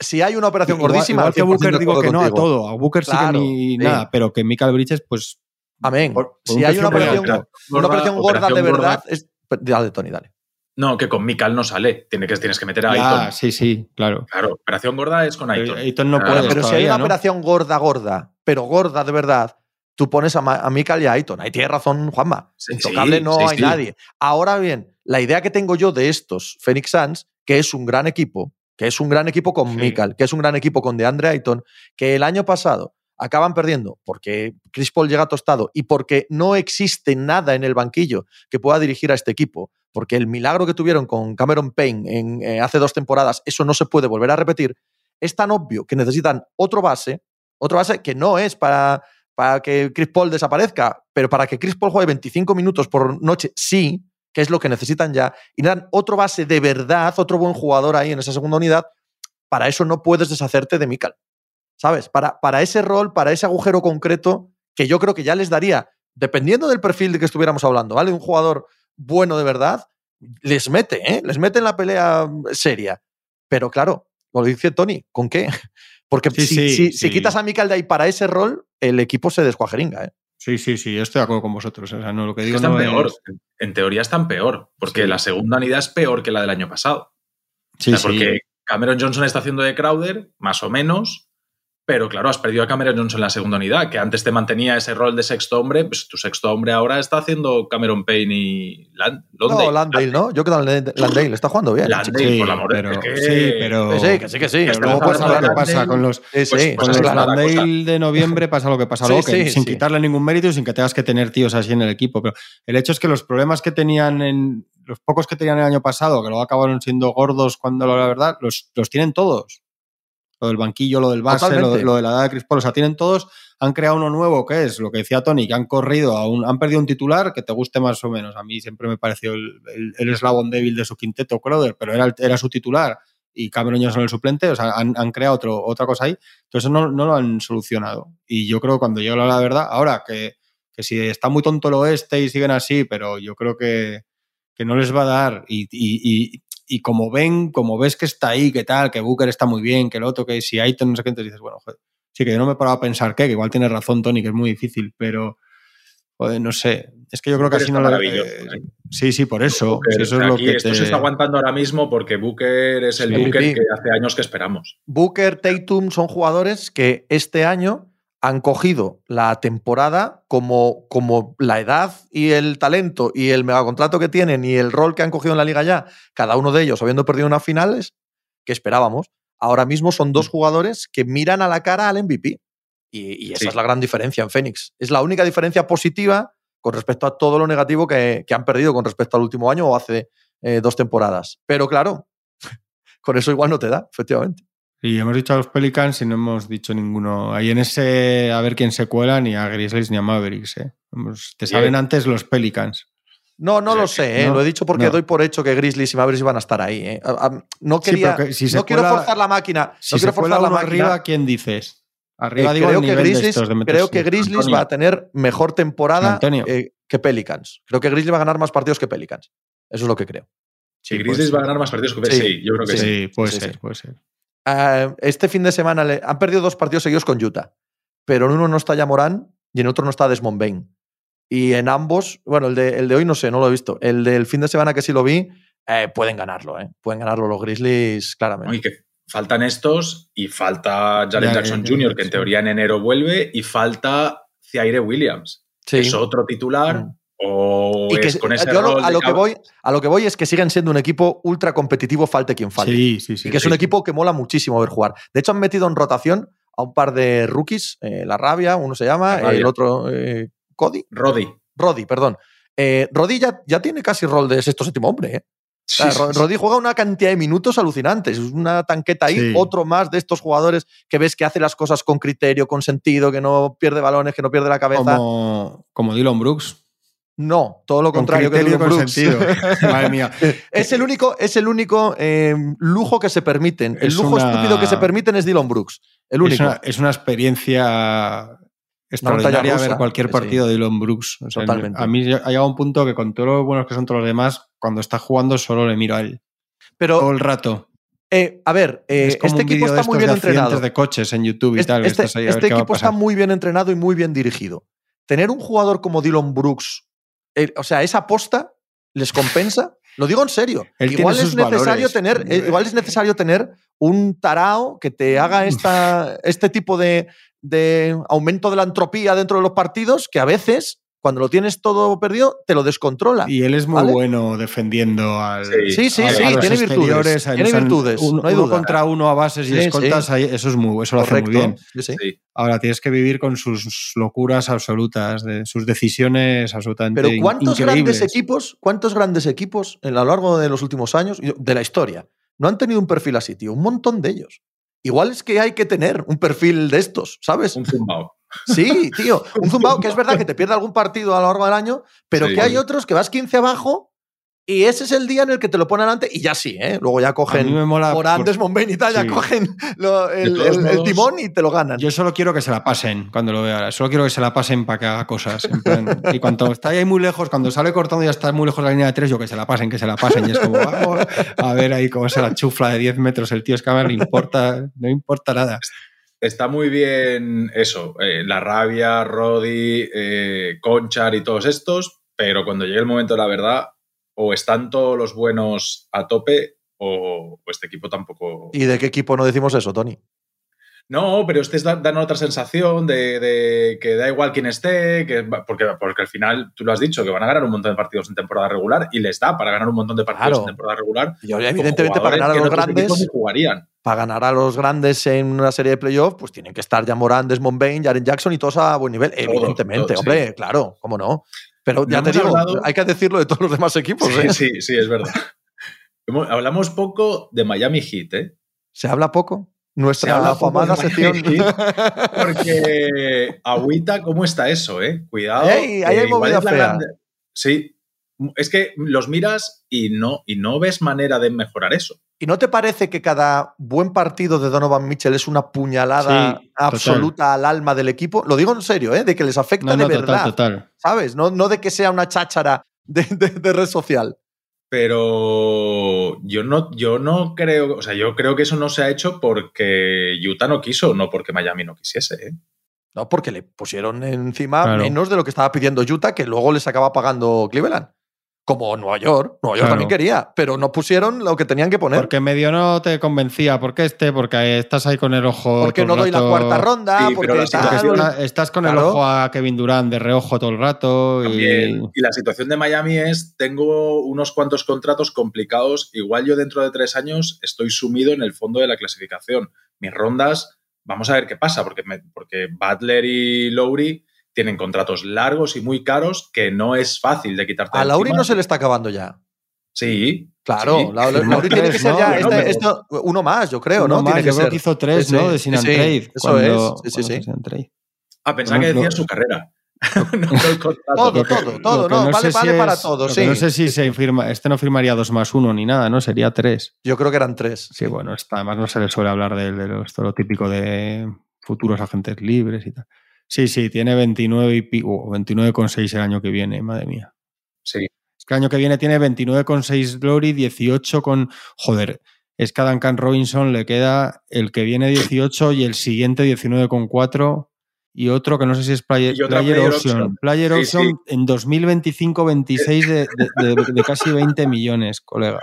si hay una operación igual- gordísima, Igual, al que 100% Booker digo que no a todo. A Booker sí que ni sí. nada, pero que Mikal Bridges, pues. Amén. por- por si un hay una operación, alto. una operación gorda de verdad, es. Dale, Tony, dale. No, que con Mikal no sale. Tiene que, tienes que meter a Ah, Aiton. sí, sí, claro. Claro, operación gorda es con Aiton. Aiton no Ah, puede, pero si hay una ¿no? operación gorda, gorda, pero gorda de verdad, tú pones a, a Mikal y a Aiton. Ahí tiene razón Juanma. Sí, Intocable sí, no sí, hay sí. nadie. Ahora bien, la idea que tengo yo de estos Phoenix Suns, que es un gran equipo, que es un gran equipo con Sí. Mikal, que es un gran equipo con DeAndre Ayton, que el año pasado acaban perdiendo porque Chris Paul llega tostado y porque no existe nada en el banquillo que pueda dirigir a este equipo, porque el milagro que tuvieron con Cameron Payne eh, hace dos temporadas, eso no se puede volver a repetir, es tan obvio que necesitan otro base, otro base que no es para, para que Chris Paul desaparezca, pero para que Chris Paul juegue 25 minutos por noche, sí, que es lo que necesitan ya, y necesitan otro base de verdad, otro buen jugador ahí en esa segunda unidad, para eso no puedes deshacerte de Mikal. ¿Sabes? Para, para ese rol, para ese agujero concreto, que yo creo que ya les daría, dependiendo del perfil de que estuviéramos hablando, ¿vale? Un jugador bueno de verdad, les mete, ¿eh? Les mete en la pelea seria. Pero claro, como dice Tony, ¿con qué? *laughs* Porque Sí, si, sí, si- sí. si quitas a de ahí para ese rol, el equipo se descuajeringa, ¿eh? Sí, sí, sí, estoy de acuerdo con vosotros. O sea, no, lo que Es que digo están no peor. es- En teoría están peor, porque Sí. la segunda unidad es peor que la del año pasado. Sí, O sea, sí. porque Cameron Johnson está haciendo de Crowder, más o menos, pero claro, has perdido a Cameron Johnson en la segunda unidad, que antes te mantenía ese rol de sexto hombre, pues tu sexto hombre ahora está haciendo Cameron Payne y Land, Londale. No, Landale, ¿no? Yo creo que Landale, está jugando bien. Landale. Sí, por amor pero, es que- sí, pero, Que sí, que sí, que sí. luego pasa lo que de pasa con los, Sí, Pues- sí, pues con los. Landale de noviembre pasa lo que pasa *laughs* Sí, luego, que sí, sin sí. quitarle ningún mérito y sin que tengas que tener tíos así en el equipo. Pero el hecho es que los problemas que tenían en. Los pocos que tenían el año pasado, que luego acabaron siendo gordos cuando la verdad, los, los tienen todos. Lo del banquillo, lo del base, lo, de la edad de Chris Paul, o sea, tienen todos, han creado uno nuevo que es lo que decía Tony, que han corrido a un, han perdido un titular que te guste más o menos. A mí siempre me pareció el, el- el eslabón débil de su quinteto, Crowder, pero era, era su titular y Cameron Johnson el suplente, o sea, han, han creado otro, otra cosa ahí. Entonces no, no lo han solucionado. Y yo creo que cuando llega la verdad, ahora que, que si está muy tonto el oeste y siguen así, pero yo creo que, que no les va a dar. Y, y- y- y como ven, como ves que está ahí, que tal, que Booker está muy bien, que el otro, que si Aiton, no sé qué, entonces dices, bueno, joder, sí que yo no me he parado a pensar qué, que igual tienes razón, Tony, que es muy difícil, pero joder, no sé. Es que yo creo que así no lo. eh, ¿eh? sí, sí, por eso. Booker, si eso es lo aquí que esto te- se está aguantando ahora mismo porque Booker es el Sí. Booker MVP. que hace años que esperamos. Booker, Tatum son jugadores que este año han cogido la temporada como, como la edad y el talento y el megacontrato que tienen y el rol que han cogido en la liga ya, cada uno de ellos habiendo perdido unas finales que esperábamos. Ahora mismo son dos jugadores que miran a la cara al MVP. Y, y esa Sí. es la gran diferencia en Phoenix. Es la única diferencia positiva con respecto a todo lo negativo que, que han perdido con respecto al último año o hace eh, dos temporadas. Pero claro, *laughs* con eso igual no te da, efectivamente. Y hemos dicho a los Pelicans y no hemos dicho ninguno. Ahí en ese, a ver quién se cuela, ni a Grizzlies ni a Mavericks. ¿eh? Te salen antes los Pelicans. No, no Sí, lo sé, ¿eh? no, lo he dicho porque no. doy por hecho que Grizzlies y Mavericks iban a estar ahí. ¿eh? No Sí, quería, pero que si se no quiero forzar la máquina. Si no se quiero forzar la máquina. arriba, ¿quién dices? Eh, Arriba digo creo, que Grizzlies, estos de meterse. creo que Grizzlies Antonio. va a tener mejor temporada eh, que Pelicans. Creo que Grizzlies va a ganar más partidos que Pelicans. Eso es lo que creo. Si Sí, Grizzlies puede va a ganar más partidos que Sí, sí, yo creo que Sí, sí. puede sí, ser, sí. puede ser. Ah, este fin de semana le- han perdido dos partidos seguidos con Utah, pero en uno no está Yamorán y en otro no está Desmond Bain. Y en ambos, bueno, el de, el de hoy no sé, no lo he visto. El del fin de semana que sí lo vi, eh, pueden ganarlo, ¿eh? Pueden ganarlo los Grizzlies claramente. Y que faltan estos y falta Jaren Ya, Jackson Jr., que en sí. teoría en enero vuelve, y falta Ciaire Williams, Sí. que es otro titular, Mm. O Y que es con ese yo rol a, lo que voy, a lo que voy es que siguen siendo un equipo ultra competitivo, falte quien falte. Sí, sí, sí. y que es un equipo que mola muchísimo ver jugar. De hecho, han metido en rotación a un par de rookies, eh, La Rabia, uno se llama, el otro eh, Cody, Roddy. Roddy, perdón. Eh, Roddy ya, ya tiene casi rol de sexto séptimo hombre. ¿eh? O sea, Sí, Ro- sí, Roddy juega una cantidad de minutos alucinantes. Es una tanqueta ahí, Sí. otro más de estos jugadores que ves que hace las cosas con criterio, con sentido, que no pierde balones, que no pierde la cabeza. Como, como Dylan Brooks. No, todo lo Con contrario que Dylan Brooks. *laughs* Madre mía. Es el único, es el único eh, lujo que se permiten. El Es lujo una- estúpido que se permiten es Dylan Brooks. El único. Es una, es una experiencia extraordinaria ver cualquier sí. partido de Dylan Brooks. O sea, Totalmente. A mí ha llegado un punto que con todos los buenos que son todos los demás, cuando está jugando solo le miro a él. Todo Pero, el rato. eh, a ver, eh, es como este un equipo está muy bien de entrenado. de coches en YouTube y Este, tal. este- estás ahí a este equipo está muy bien entrenado y muy bien dirigido. Tener un jugador como Dylan Brooks, eh, o sea, esa aposta les compensa Lo digo en serio. *laughs* Él igual es necesario valores. tener, eh, igual es necesario tener un tarao que te haga esta, este tipo de, de aumento de la entropía dentro de los partidos que a veces, cuando lo tienes todo perdido, te lo descontrola. Y él es muy ¿Vale? bueno defendiendo al. Sí, Sí, sí, a- sí, a los tiene virtudes. a- Tiene virtudes, un- no hay uno duda. contra uno a bases y Sí, escoltas, sí. eso es muy, eso lo hace muy bien. Sí, sí. Sí. Ahora tienes que vivir con sus locuras absolutas, de sus decisiones absolutamente Pero ¿cuántos increíbles. grandes equipos, cuántos grandes equipos en a lo largo de los últimos años, de la historia, no han tenido un perfil así, tío? Un montón de ellos. Igual es que hay que tener un perfil de estos, ¿sabes? Un zumbao. Sí, tío. Un zumbao que es verdad que te pierde algún partido a lo largo del año, pero Sí. que hay otros que vas 15 abajo y ese es el día en el que te lo ponen adelante y ya sí, ¿eh? Luego ya A mí cogen me mola. por Andes, Monbein y tal, ya Sí. cogen lo- el, timón y te lo ganan. Yo solo quiero que se la pasen cuando lo vea. Solo quiero que se la pasen para que haga cosas. en plan, y cuando está ahí muy lejos, cuando sale cortando y ya está muy lejos de la línea de tres, yo que se la pasen, que se la pasen. Y es como, vamos a ver ahí cómo se la chufla de 10 metros el tío. Es que a mí le importa, no importa nada. Está muy bien eso, eh, la rabia, Roddy, eh, Conchar y todos estos, pero cuando llegue el momento de la verdad, o están todos los buenos a tope, o, o este equipo tampoco. ¿Y de qué equipo no decimos eso, Tony? No, pero ustedes dan, otra sensación de, de que da igual quién esté, que, porque, porque al final tú lo has dicho, que van a ganar un montón de partidos en temporada regular y les da para ganar un montón de partidos Claro. en temporada regular. Y evidentemente para ganar a los grandes, jugarían. para ganar a los grandes en una serie de playoffs, pues tienen que estar ya Morán, Desmond Bain, Jaren Jackson y todos a buen nivel. Evidentemente, todo, sí. hombre, claro, cómo no. Pero No ya te digo, hablado- hay que decirlo de todos los demás equipos. ¿eh? Sí, sí, sí, es verdad. Hablamos poco de Miami Heat, ¿eh? ¿Se habla poco? Nuestra Se afamada sección. *laughs* Porque agüita, ¿cómo está eso, eh? Cuidado. Ey, ahí hay movida fea. grande- Sí, es que los miras y no, y no ves manera de mejorar eso. ¿Y no te parece que cada buen partido de Donovan Mitchell es una puñalada Sí, total. absoluta al alma del equipo? Lo digo en serio, ¿eh? de que les afecta No, no, de verdad. total, total. ¿Sabes? No, no de que sea una cháchara de, de- de red social. Pero yo no, yo no creo, o sea, yo creo que eso no se ha hecho porque Utah no quiso, no porque Miami no quisiese, ¿eh? No, porque le pusieron encima Claro. menos de lo que estaba pidiendo Utah, que luego les acaba pagando Cleveland. Como Nueva York. Nueva York Claro. también quería, pero no pusieron lo que tenían que poner. Porque medio no te convencía. ¿Por qué este? Porque estás ahí con el ojo. Porque todo no el doy la cuarta ronda, Sí, porque. Porque situación- está- estás con el ojo a Kevin Durant de reojo todo el rato. y- la situación de Miami es, tengo unos cuantos contratos complicados, igual yo dentro de tres años estoy sumido en el fondo de la clasificación. Mis rondas, vamos a ver qué pasa, porque, me- porque Butler y Lowry tienen contratos largos y muy caros que no es fácil de quitarte. A Lauri no se le está acabando ya. Sí. Claro, sí. la- la- Firmó Lauri tiene que ser ¿no? ya Bueno, este- esto- uno más, yo creo, Uno ¿no? más, Tiene que yo creo ser. que hizo tres, Sí, ¿no? De sin and sí, trade. eso cuando- es, sí, sí, sí. Ah, pensaba No, que decía no. su carrera. *laughs* no. *laughs* Todo, que- todo, todo, que no, vale- sé si vale para todo, que sí. No sé si se firma, este no firmaría dos más uno ni nada, ¿no? Sería tres. Yo creo que eran tres. Sí, bueno, está, además no se le suele hablar de, de lo típico de futuros agentes libres y tal. Sí, sí, tiene 29 y pi- oh, 29,6 el año que viene, madre mía. Sí. Es que el año que viene tiene 29,6 Glory, 18 con. Joder, es que a Duncan Robinson le queda el que viene 18 y el siguiente 19,4 y otro que no sé si es Player, player player Option. option. Player Sí, Option sí. en 2025-26 de, de- de- de casi 20 millones, colega.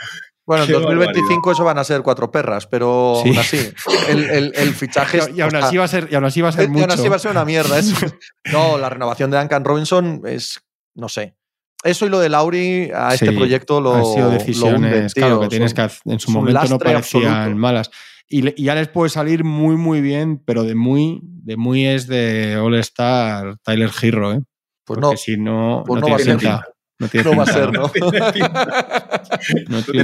Bueno, en Qué 2025 eso van a ser cuatro perras, pero Sí. aún así, el, el- el fichaje. Y, *laughs* y aún así va a ser, y aún así va a ser y mucho. aún así va a ser una mierda. eso. *laughs* No, la renovación de Duncan Robinson es. No sé. Eso y lo de Lauri a este Sí, proyecto lo. Han sido lo decisiones, hunden, claro, que tienes Son- que hacer- en su es momento no parecían absoluto. malas. Y, y ya les puede salir muy, muy bien, pero de muy, de muy es de All-Star Tyler Hero, ¿eh? Pues Porque no, si no, pues no, no va a tiene ser. pinta. No tiene no va a ser, *laughs* ¿no? Tiene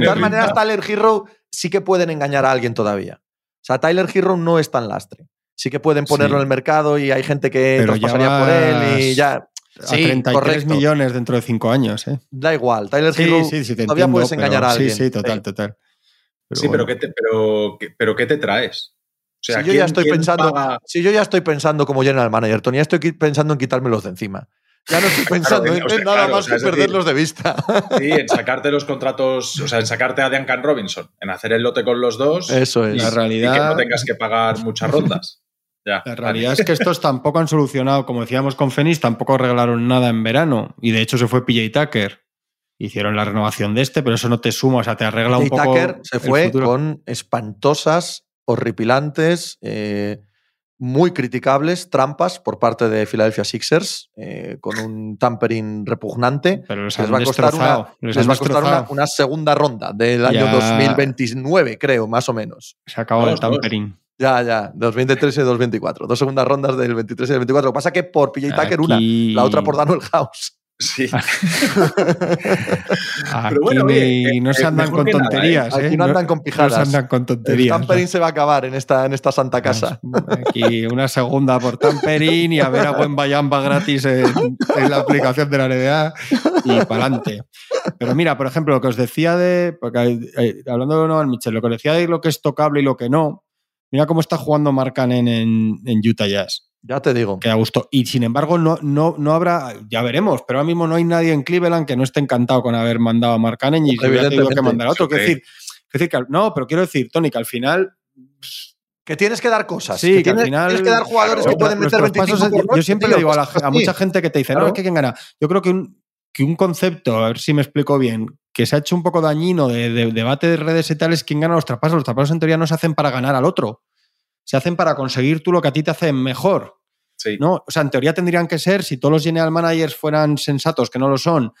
De todas maneras, Tyler Hero sí que pueden engañar a alguien todavía. O sea, Tyler Hero no es tan lastre. Sí que pueden ponerlo Sí. en el mercado y hay gente que Pero por él y ya. A Sí, 33 correcto. millones dentro de 5 años, ¿eh? Da igual. Tyler Sí, Hero sí, sí, te todavía entiendo, puedes pero- engañar a alguien. Sí, sí, total, total. Pero sí, pero. ¿qué te, pero, ¿qué- pero ¿qué te traes? O sea, si yo ¿quién- ya estoy pensando, paga? si yo ya estoy pensando como general manager, Tony, ya estoy pensando en quitármelos de encima. Ya no estoy pensando Claro, en, o sea, en nada claro, más o sea, que decir- perderlos de vista. *laughs* Sí, en sacarte los contratos, o sea, en sacarte a Duncan Robinson, en hacer el lote con los dos Eso y, es. La y realidad- que no tengas que pagar muchas rondas. Ya, La realidad es que estos tampoco han solucionado, como decíamos con Fenix, tampoco arreglaron nada en verano. Y de hecho se fue PJ Tucker. hicieron la renovación de este, pero eso no te suma, o sea, te arregla un poco. Tucker se fue futuro. con espantosas, horripilantes, eh, muy criticables trampas por parte de Philadelphia Sixers, eh, con un tampering repugnante. Pero les va a costar, una, les les va a costar una, segunda ronda del año Ya. 2029, creo, más o menos. Se acaba el Dos, dos. tampering. Ya, ya, 2023 y 2024. Dos segundas rondas del 23 y del 24. Lo que pasa es que por PJ Tucker una, la otra por Daniel House. Sí. *laughs* Bueno, ni- oye, no eh, se eh, andan con que nada, ¿eh? tonterías. ¿eh? Aquí no andan con pijadas. No se andan con El tonterías. tampering se va a acabar en esta, en esta santa casa. Aquí una segunda por tampering y a ver a buen Bayamba gratis en, en la aplicación de la NBA y para adelante. Pero mira, por ejemplo, lo que os decía de. Porque, eh, hablando de Donovan Mitchell, lo que os decía de lo que es tocable y lo que no. Mira cómo está jugando Markkanen en, en Utah Jazz. Ya te digo. que a gusto. Y sin embargo, no, no, no habrá, ya veremos, pero ahora mismo no hay nadie en Cleveland que no esté encantado con haber mandado a Mark Cannon y hubiera tenido que mandar a otro. Quiero Sí. decir, decir que, al- no, pero quiero decir, Tony, que al final. Que tienes que dar cosas. Sí, que tienes, al final- tienes que dar jugadores Claro, que pueden meter traspasos, 25 por yo siempre tío, le digo a, la- a mucha gente que te dice, no, Claro. es que quién gana. Yo creo que un, que un concepto, a ver si me explico bien, que se ha hecho un poco dañino de, de debate de redes y tal es quién gana los traspasos. Los traspasos en teoría no se hacen para ganar al otro. Se hacen para conseguir tú lo que a ti te hace mejor. Sí. ¿no? O sea, en teoría tendrían que ser, si todos los general managers fueran sensatos, que no lo son,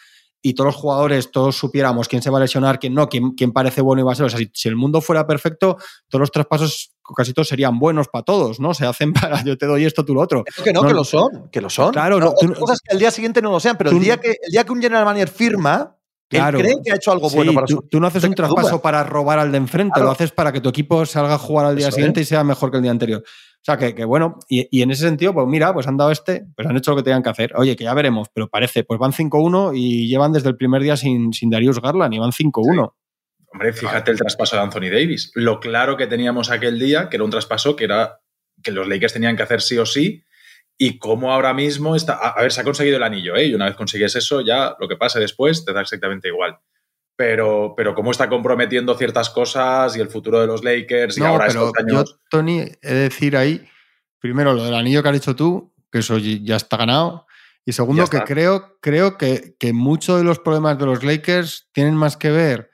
y todos los jugadores, todos supiéramos quién se va a lesionar, quién no, quién, quién parece bueno y va a ser. O sea, si, si el mundo fuera perfecto, todos los traspasos casi todos serían buenos para todos, ¿no? Se hacen *laughs* para yo te doy esto, tú lo otro. Que no, No, que lo son, que lo son. Claro, no, tú otra no- cosa es que el día siguiente no lo sean, pero tú el día, que, el día que un general manager firma, Claro. él cree que ha hecho algo Sí, bueno para tú, su tú no haces un duda. traspaso para robar al de enfrente, Claro. lo haces para que tu equipo salga a jugar al día Eso siguiente y sea mejor que el día anterior. O sea, que, que bueno, y, y en ese sentido, pues mira, pues han dado este, pues han hecho lo que tenían que hacer. Oye, que ya veremos, pero parece, pues van 5-1 y llevan desde el primer día sin, sin Darius Garland y van 5-1. Hombre, fíjate el traspaso de Anthony Davis. Lo claro que teníamos aquel día, que era un traspaso que era que los Lakers tenían que hacer sí o sí, y cómo ahora mismo está. A, a ver, se ha conseguido el anillo, ¿eh? Y una vez consigues eso, ya lo que pase después te da exactamente igual. Pero, pero cómo está comprometiendo ciertas cosas y el futuro de los Lakers y ahora pero estos yo, años. Tony, he de decir ahí, primero, lo del anillo que has dicho tú, que eso ya está ganado. Y segundo, que creo, creo que, que muchos de los problemas de los Lakers tienen más que ver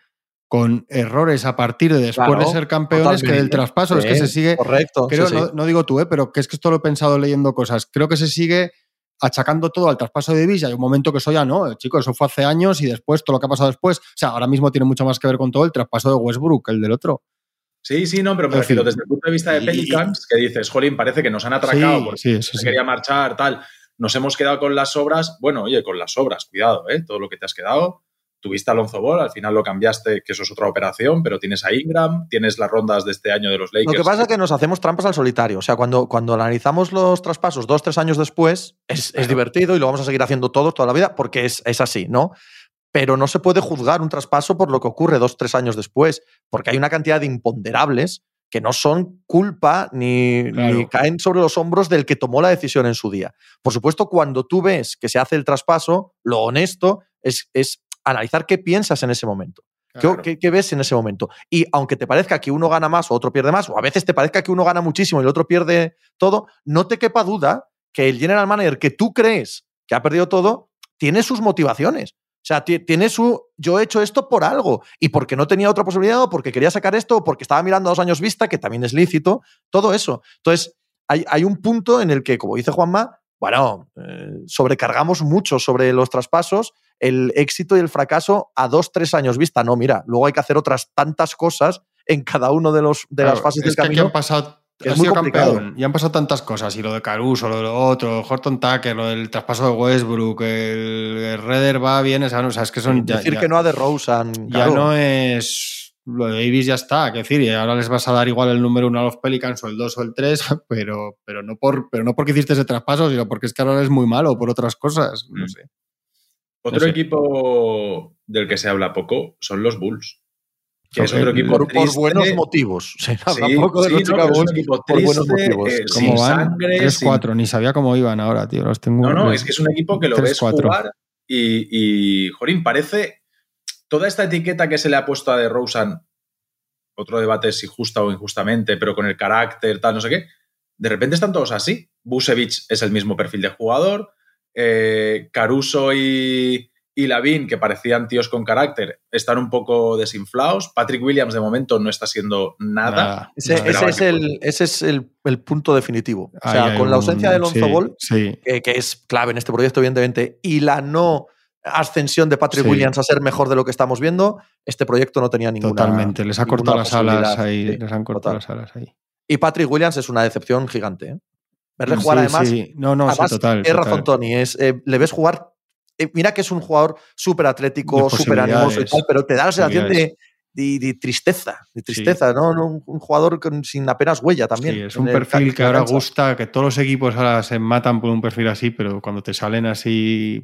con errores a partir de después Claro, de ser campeones que del traspaso. Es que se sigue. Correcto. Creo, sí, sí. No, no digo tú, ¿eh? pero que es que esto lo he pensado leyendo cosas. Creo que se sigue achacando todo al traspaso de y hay un momento que eso ya no, chicos, eso fue hace años y después todo lo que ha pasado después. O sea, ahora mismo tiene mucho más que ver con todo el traspaso de Westbrook, el del otro. Sí, sí, no, pero me refiero desde el punto de vista de Pelicans, que dices, Jolín, parece que nos han atracado Sí, porque sí, eso se sí. quería marchar, tal. Nos hemos quedado con las sobras. Bueno, oye, con las sobras, cuidado, ¿eh? Todo lo que te has quedado. Tuviste a Alonso Ball, al final lo cambiaste, que eso es otra operación, pero tienes a Ingram, tienes las rondas de este año de los Lakers. Lo que pasa es que nos hacemos trampas al solitario. O sea, cuando, cuando analizamos los traspasos dos, tres años después, es, es divertido y lo vamos a seguir haciendo todos toda la vida porque es, es así, ¿no? Pero no se puede juzgar un traspaso por lo que ocurre dos, tres años después, porque hay una cantidad de imponderables que no son culpa ni, Claro. ni caen sobre los hombros del que tomó la decisión en su día. Por supuesto, cuando tú ves que se hace el traspaso, lo honesto es, es analizar qué piensas en ese momento. ¿Qué, Claro. qué- qué ves en ese momento? Y aunque te parezca que uno gana más o otro pierde más, o a veces te parezca que uno gana muchísimo y el otro pierde todo, no te quepa duda que el general manager que tú crees que ha perdido todo tiene sus motivaciones. O sea, ti- tiene su. Yo he hecho esto por algo y porque no tenía otra posibilidad, o porque quería sacar esto, o porque estaba mirando a dos años vista, que también es lícito, todo eso. Entonces, hay, hay un punto en el que, como dice Juanma, bueno, eh, sobrecargamos mucho sobre los traspasos, el éxito y el fracaso a dos, tres años vista. No, mira, luego hay que hacer otras tantas cosas en cada uno de, los, de las fases es del que camino. han pasado, que ha es muy sido complicado. campeón y han pasado tantas cosas. Y lo de Caruso, lo de lo otro, Horton Tucker, lo del traspaso de Westbrook, el, el Redder va bien, o sea, es que son. ya- Decir ya- que no a de Rosen. ya no es. Lo de Davis ya está, que decir, y ahora les vas a dar igual el número uno a los Pelicans o el 2 o el 3, *laughs* pero, pero, no por, pero no porque hiciste ese traspaso, sino porque es que ahora es muy malo por otras cosas. No Mm. sé. Otro no sé. equipo del que se habla poco son los Bulls. Que es otro equipo por, por triste. buenos motivos. *laughs* Se habla Sí, poco de sí, los no, Chicago Bulls por buenos triste, motivos. eh, ¿Cómo van? sangre, 3-4, ni sabía cómo iban ahora, tío. Los tengo. No, no, es que es un equipo que lo ves 3-4. jugar y, y, Jorín, parece toda esta etiqueta que se le ha puesto a DeRozan, otro debate es si justa o injustamente, pero con el carácter, tal, no sé qué, de repente están todos así. Busevich es el mismo perfil de jugador, eh, Caruso y, y Lavin, que parecían tíos con carácter, están un poco desinflados. Patrick Williams, de momento, no está haciendo nada. Ese, es, el, ese es el, punto definitivo. O sea, con la ausencia de Alonso Ball, Que, es clave en este proyecto, evidentemente, y la no ascensión de Patrick Williams a ser mejor de lo que estamos viendo, este proyecto no tenía ninguna. Totalmente, les ha cortado las alas ahí. les han cortado las alas ahí. Y Patrick Williams es una decepción gigante. ¿eh? Verle jugar además. No, no, total. Es razón, Tony. Es, eh, le ves jugar eh, mira que es un jugador súper atlético, súper animoso y tal, pero te da la sensación de, de, tristeza, de tristeza, ¿no? Un, jugador sin apenas huella también. Sí, es un perfil que ahora gusta, que todos los equipos ahora se matan por un perfil así, pero cuando te salen así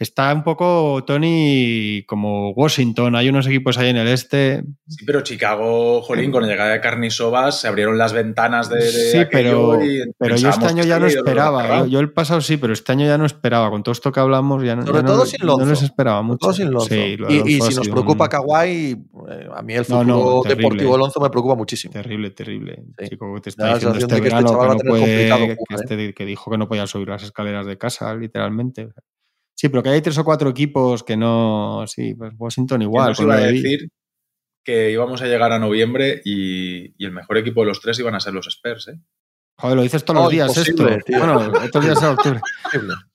está un poco, Tony, como Washington. Hay unos equipos ahí en el este. Sí, pero Chicago, Jolín, con la llegada de Carnisovas se abrieron las ventanas de. sí, pero, pero yo este año ya no esperaba. Yo, el pasado sí, pero este año ya no esperaba. Con todo esto que hablamos, ya no, Sobre todo sin no les esperaba mucho. Todo sin y, si nos preocupa Kawhi, eh, a mí el futuro deportivo Alonso me preocupa muchísimo. Terrible, terrible. Chico, que te está diciendo este, este verano que, no puede, que, este, que dijo que no podía subir las escaleras de casa, literalmente. Sí, pero que hay tres o cuatro equipos que no. Sí, pues Washington igual. iba a decir que íbamos a llegar a noviembre y, el mejor equipo de los tres iban a ser los Spurs, ¿eh? Joder, lo dices todos los oh, días esto. Bueno, estos días de octubre.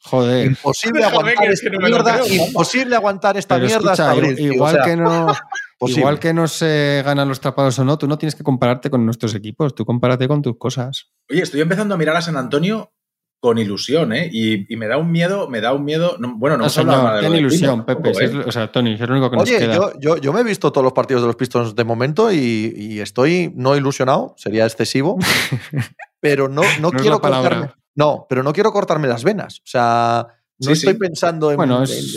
Joder. Imposible aguantar esta mierda. imposible aguantar esta mierda hasta Igual que no. Igual que no se ganan los tapados o no, tú no tienes que compararte con nuestros equipos, tú compárate con tus cosas. Oye, estoy empezando a mirar a San Antonio con ilusión, ¿eh? Y, me da un miedo, me da un miedo. bueno, no, no nada de ilusión, Pepe. ¿eh? o sea, Tony, es lo único que nos queda. Yo, yo, yo, me he visto todos los partidos de los Pistons de momento y, estoy no ilusionado, sería excesivo, *laughs* pero no, no, quiero cortarme. No, pero no quiero cortarme las venas. O sea, no estoy pensando en,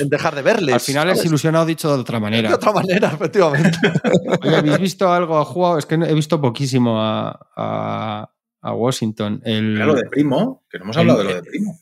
dejar de verles. Al final es ilusionado dicho de otra manera. De otra manera, *laughs* efectivamente. Oye, ¿habéis visto algo? ¿Ha jugado? Es que he visto poquísimo a a Washington. El, lo de Primo, que no hemos hablado de lo de Primo.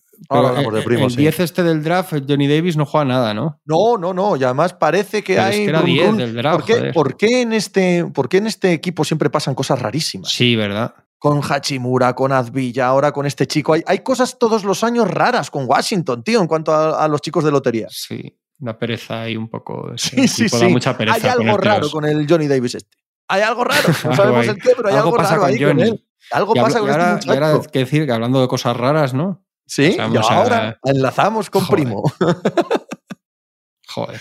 de Primo, el 10 este del draft, Johnny Davis no juega nada, ¿no? No, no, no. Y además parece que hay. Es que era 10 del draft. ¿Por qué, en este, ¿Por qué en este equipo siempre pasan cosas rarísimas? Sí, ¿verdad? Con Hachimura, con Azvilla, ahora con este chico. Hay, hay cosas todos los años raras con Washington, tío, en cuanto a, los chicos de lotería. Sí, una pereza ahí un poco. Sí, sí, sí. mucha pereza hay algo raro con el Johnny Davis este. Hay algo raro. *laughs* No sabemos el qué, pero hay algo, raro ahí con él. Algo pasa con ahora, este ahora que decir que hablando de cosas raras, ¿no? Sí, y ahora enlazamos con Primo. *laughs* Joder,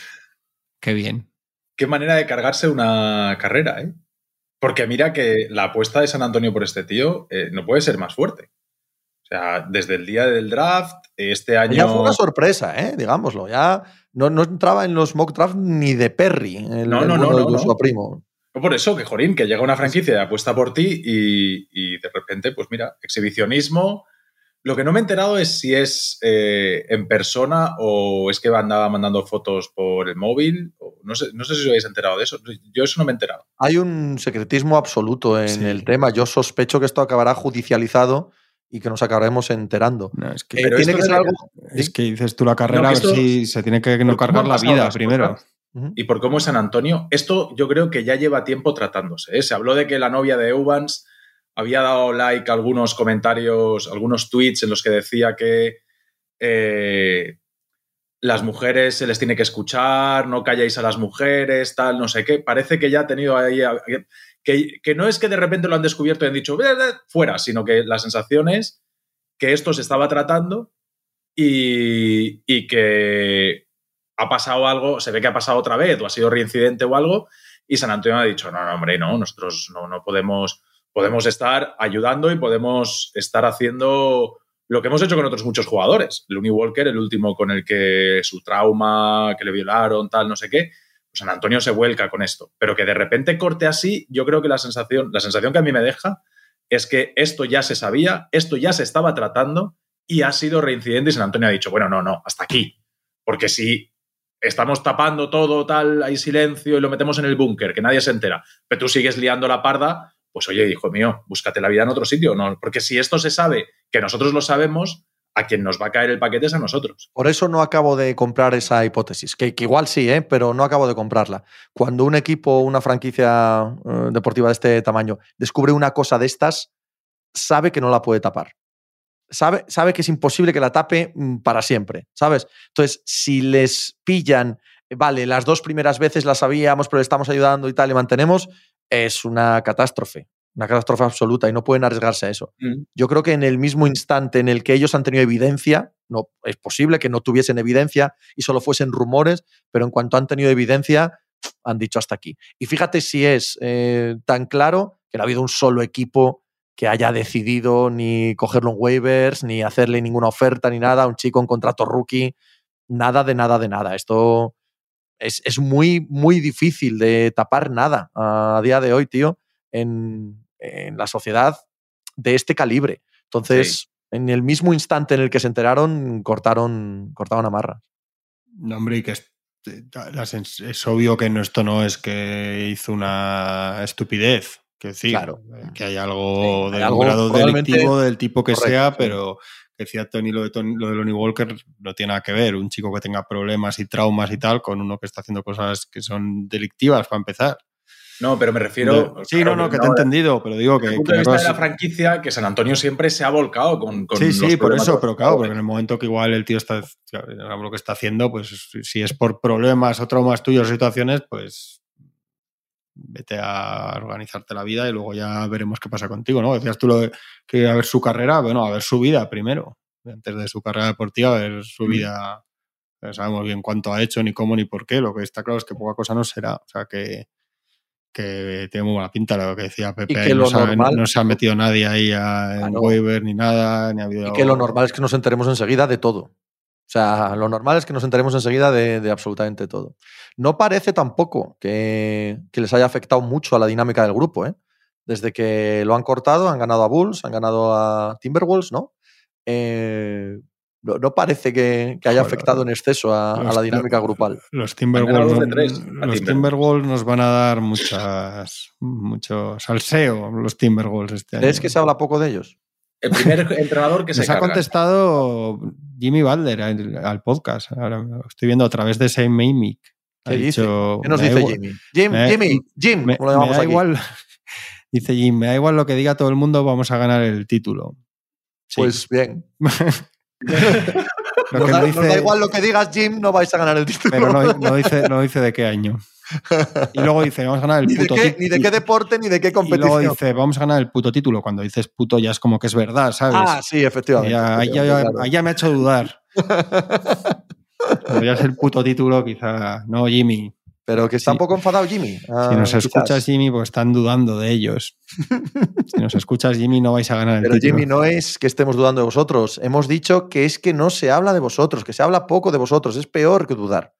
qué bien. Qué manera de cargarse una carrera, ¿eh? Porque mira que la apuesta de San Antonio por este tío eh, no puede ser más fuerte. O sea, desde el día del draft, este año. Ya fue una sorpresa, ¿eh? digámoslo. Ya no, no entraba en los mock draft ni de Perry, el, no, no, no, no, primo por eso, que Jorín, que llega una franquicia y apuesta por ti y, de repente, pues mira, exhibicionismo. Lo que no me he enterado es si es eh, en persona o es que andaba mandando fotos por el móvil. no, sé, no sé si os habéis enterado de eso. Yo eso no me he enterado. Hay un secretismo absoluto en el tema. Yo sospecho que esto acabará judicializado y que nos acabaremos enterando. es que, eh, tiene que ser algo... Es que dices tú la carrera, a ver si se tiene que no cargar la vida primero y por cómo es San Antonio. Esto yo creo que ya lleva tiempo tratándose. ¿eh? Se habló de que la novia de Evans había dado like a algunos comentarios, algunos tweets en los que decía que eh, las mujeres se les tiene que escuchar, no calláis a las mujeres, tal, no sé qué. Parece que ya ha tenido ahí. Que, que no es que de repente lo han descubierto y han dicho fuera, sino que la sensación es que esto se estaba tratando y que ha pasado algo, se ve que ha pasado otra vez o ha sido reincidente o algo, y San Antonio ha dicho, no, no, hombre, no, nosotros no, no podemos, podemos estar ayudando y podemos estar haciendo lo que hemos hecho con otros muchos jugadores. Looney Walker, el último con el que su trauma, que le violaron, tal, no sé qué, pues San Antonio se vuelca con esto. Pero que de repente corte así, yo creo que la sensación, la sensación que a mí me deja es que esto ya se sabía, esto ya se estaba tratando y ha sido reincidente y San Antonio ha dicho, bueno, no, no, hasta aquí. Porque si estamos tapando todo, tal, hay silencio y lo metemos en el búnker, que nadie se entera, pero tú sigues liando la parda, pues oye, hijo mío, búscate la vida en otro sitio, ¿no? Porque si esto se sabe, que nosotros lo sabemos, a quien nos va a caer el paquete es a nosotros. Por eso no acabo de comprar esa hipótesis, que, igual sí, ¿eh? pero no acabo de comprarla. Cuando un equipo, una franquicia eh, deportiva de este tamaño, descubre una cosa de estas, sabe que no la puede tapar. Sabe, sabe que es imposible que la tape mm, para siempre, ¿sabes? Entonces, si les pillan, vale, las dos primeras veces las sabíamos, pero le estamos ayudando y tal, y mantenemos, es una catástrofe, una catástrofe absoluta y no pueden arriesgarse a eso. Mm. Yo creo que en el mismo instante en el que ellos han tenido evidencia, no es posible que no tuviesen evidencia y solo fuesen rumores, pero en cuanto han tenido evidencia, han dicho hasta aquí. Y fíjate si es eh, tan claro que no ha habido un solo equipo que haya decidido ni cogerlo en waivers, ni hacerle ninguna oferta, ni nada, un chico en contrato rookie, nada de nada de nada. Esto es, es muy, muy difícil de tapar nada a día de hoy, tío, en, en la sociedad de este calibre. Entonces, en el mismo instante en el que se enteraron, cortaron, cortaron amarras. No, hombre, y que es, las- es obvio que no, esto no es que hizo una estupidez. Que decir, Claro. eh, que hay algo Sí, de hay un algo grado probablemente delictivo del tipo que correcto, sea, sí. pero que decía Tony lo de, Tony- lo de Lonnie Walker no tiene nada que ver. Un chico que tenga problemas y traumas y tal, con uno que está haciendo cosas que son delictivas para empezar. No, pero me refiero. sí, no, no, que te he entendido, pero digo que. Desde el punto que de vista de la franquicia, que San Antonio siempre se ha volcado con. con Sí, los sí, por eso, pero claro, porque en el momento que igual el tío está, claro, lo que está haciendo, pues si es por problemas o traumas tuyos o situaciones, pues vete a organizarte la vida y luego ya veremos qué pasa contigo, ¿no? Decías tú lo de que a ver su carrera, bueno, a ver su vida primero, antes de su carrera deportiva, a ver su vida, no sabemos bien cuánto ha hecho, ni cómo, ni por qué, lo que está claro es que poca cosa no será, o sea que que tiene muy buena pinta lo que decía Pepe, que ahí. no, lo se ha, normal- no se ha metido nadie ahí a, en waiver ni nada, ni ha habido Y que lo normal es que nos enteremos enseguida de todo. O sea, lo normal es que nos enteremos enseguida de, de absolutamente todo. No parece tampoco que, que les haya afectado mucho a la dinámica del grupo. ¿eh? Desde que lo han cortado, han ganado a Bulls, han ganado a Timberwolves, ¿no? Eh, no, no parece que, que haya Joder, afectado en exceso a, la dinámica grupal. Los Timberwolves, de tres los Timberwolves. Timberwolves nos van a dar muchas, mucho salseo, los Timberwolves este año. ¿Crees que se habla poco de ellos? El primer *laughs* entrenador que se Nos ha contestado Jimmy Balder al, al podcast. Ahora lo estoy viendo a través de Same Mimic. Ha ¿Qué dice? dicho, ¿Qué nos "Me da dice igual- Jimmy? Jim, me Jimmy, Jim, Me, lo da aquí. igual, *laughs* dice Jim, me da igual lo que diga todo el mundo, vamos a ganar el título. Sí. Pues bien. *laughs* lo Nos que da, nos igual lo que digas, Jim, no vais a ganar el título. pero no, no dice, no dice de qué año. Y luego dice, vamos a ganar el ni, de puto qué, título. ni de qué deporte, ni de qué Y luego competición. dice, vamos a ganar el puto título. Cuando dices puto ya es como que es verdad, ¿sabes? ah, sí, efectivamente. ya, ahí, ya, claro. me ha hecho dudar. *laughs* Podría ser el puto título, quizá. No, Jimmy. Pero que está Sí. un poco enfadado Jimmy. Ah, Si nos quizás. escuchas, Jimmy, pues están dudando de ellos. *laughs* si nos escuchas, Jimmy, no vais a ganar el Pero título. Jimmy, no es que estemos dudando de vosotros. Hemos dicho que es que no se habla de vosotros, que se habla poco de vosotros. Es peor que dudar.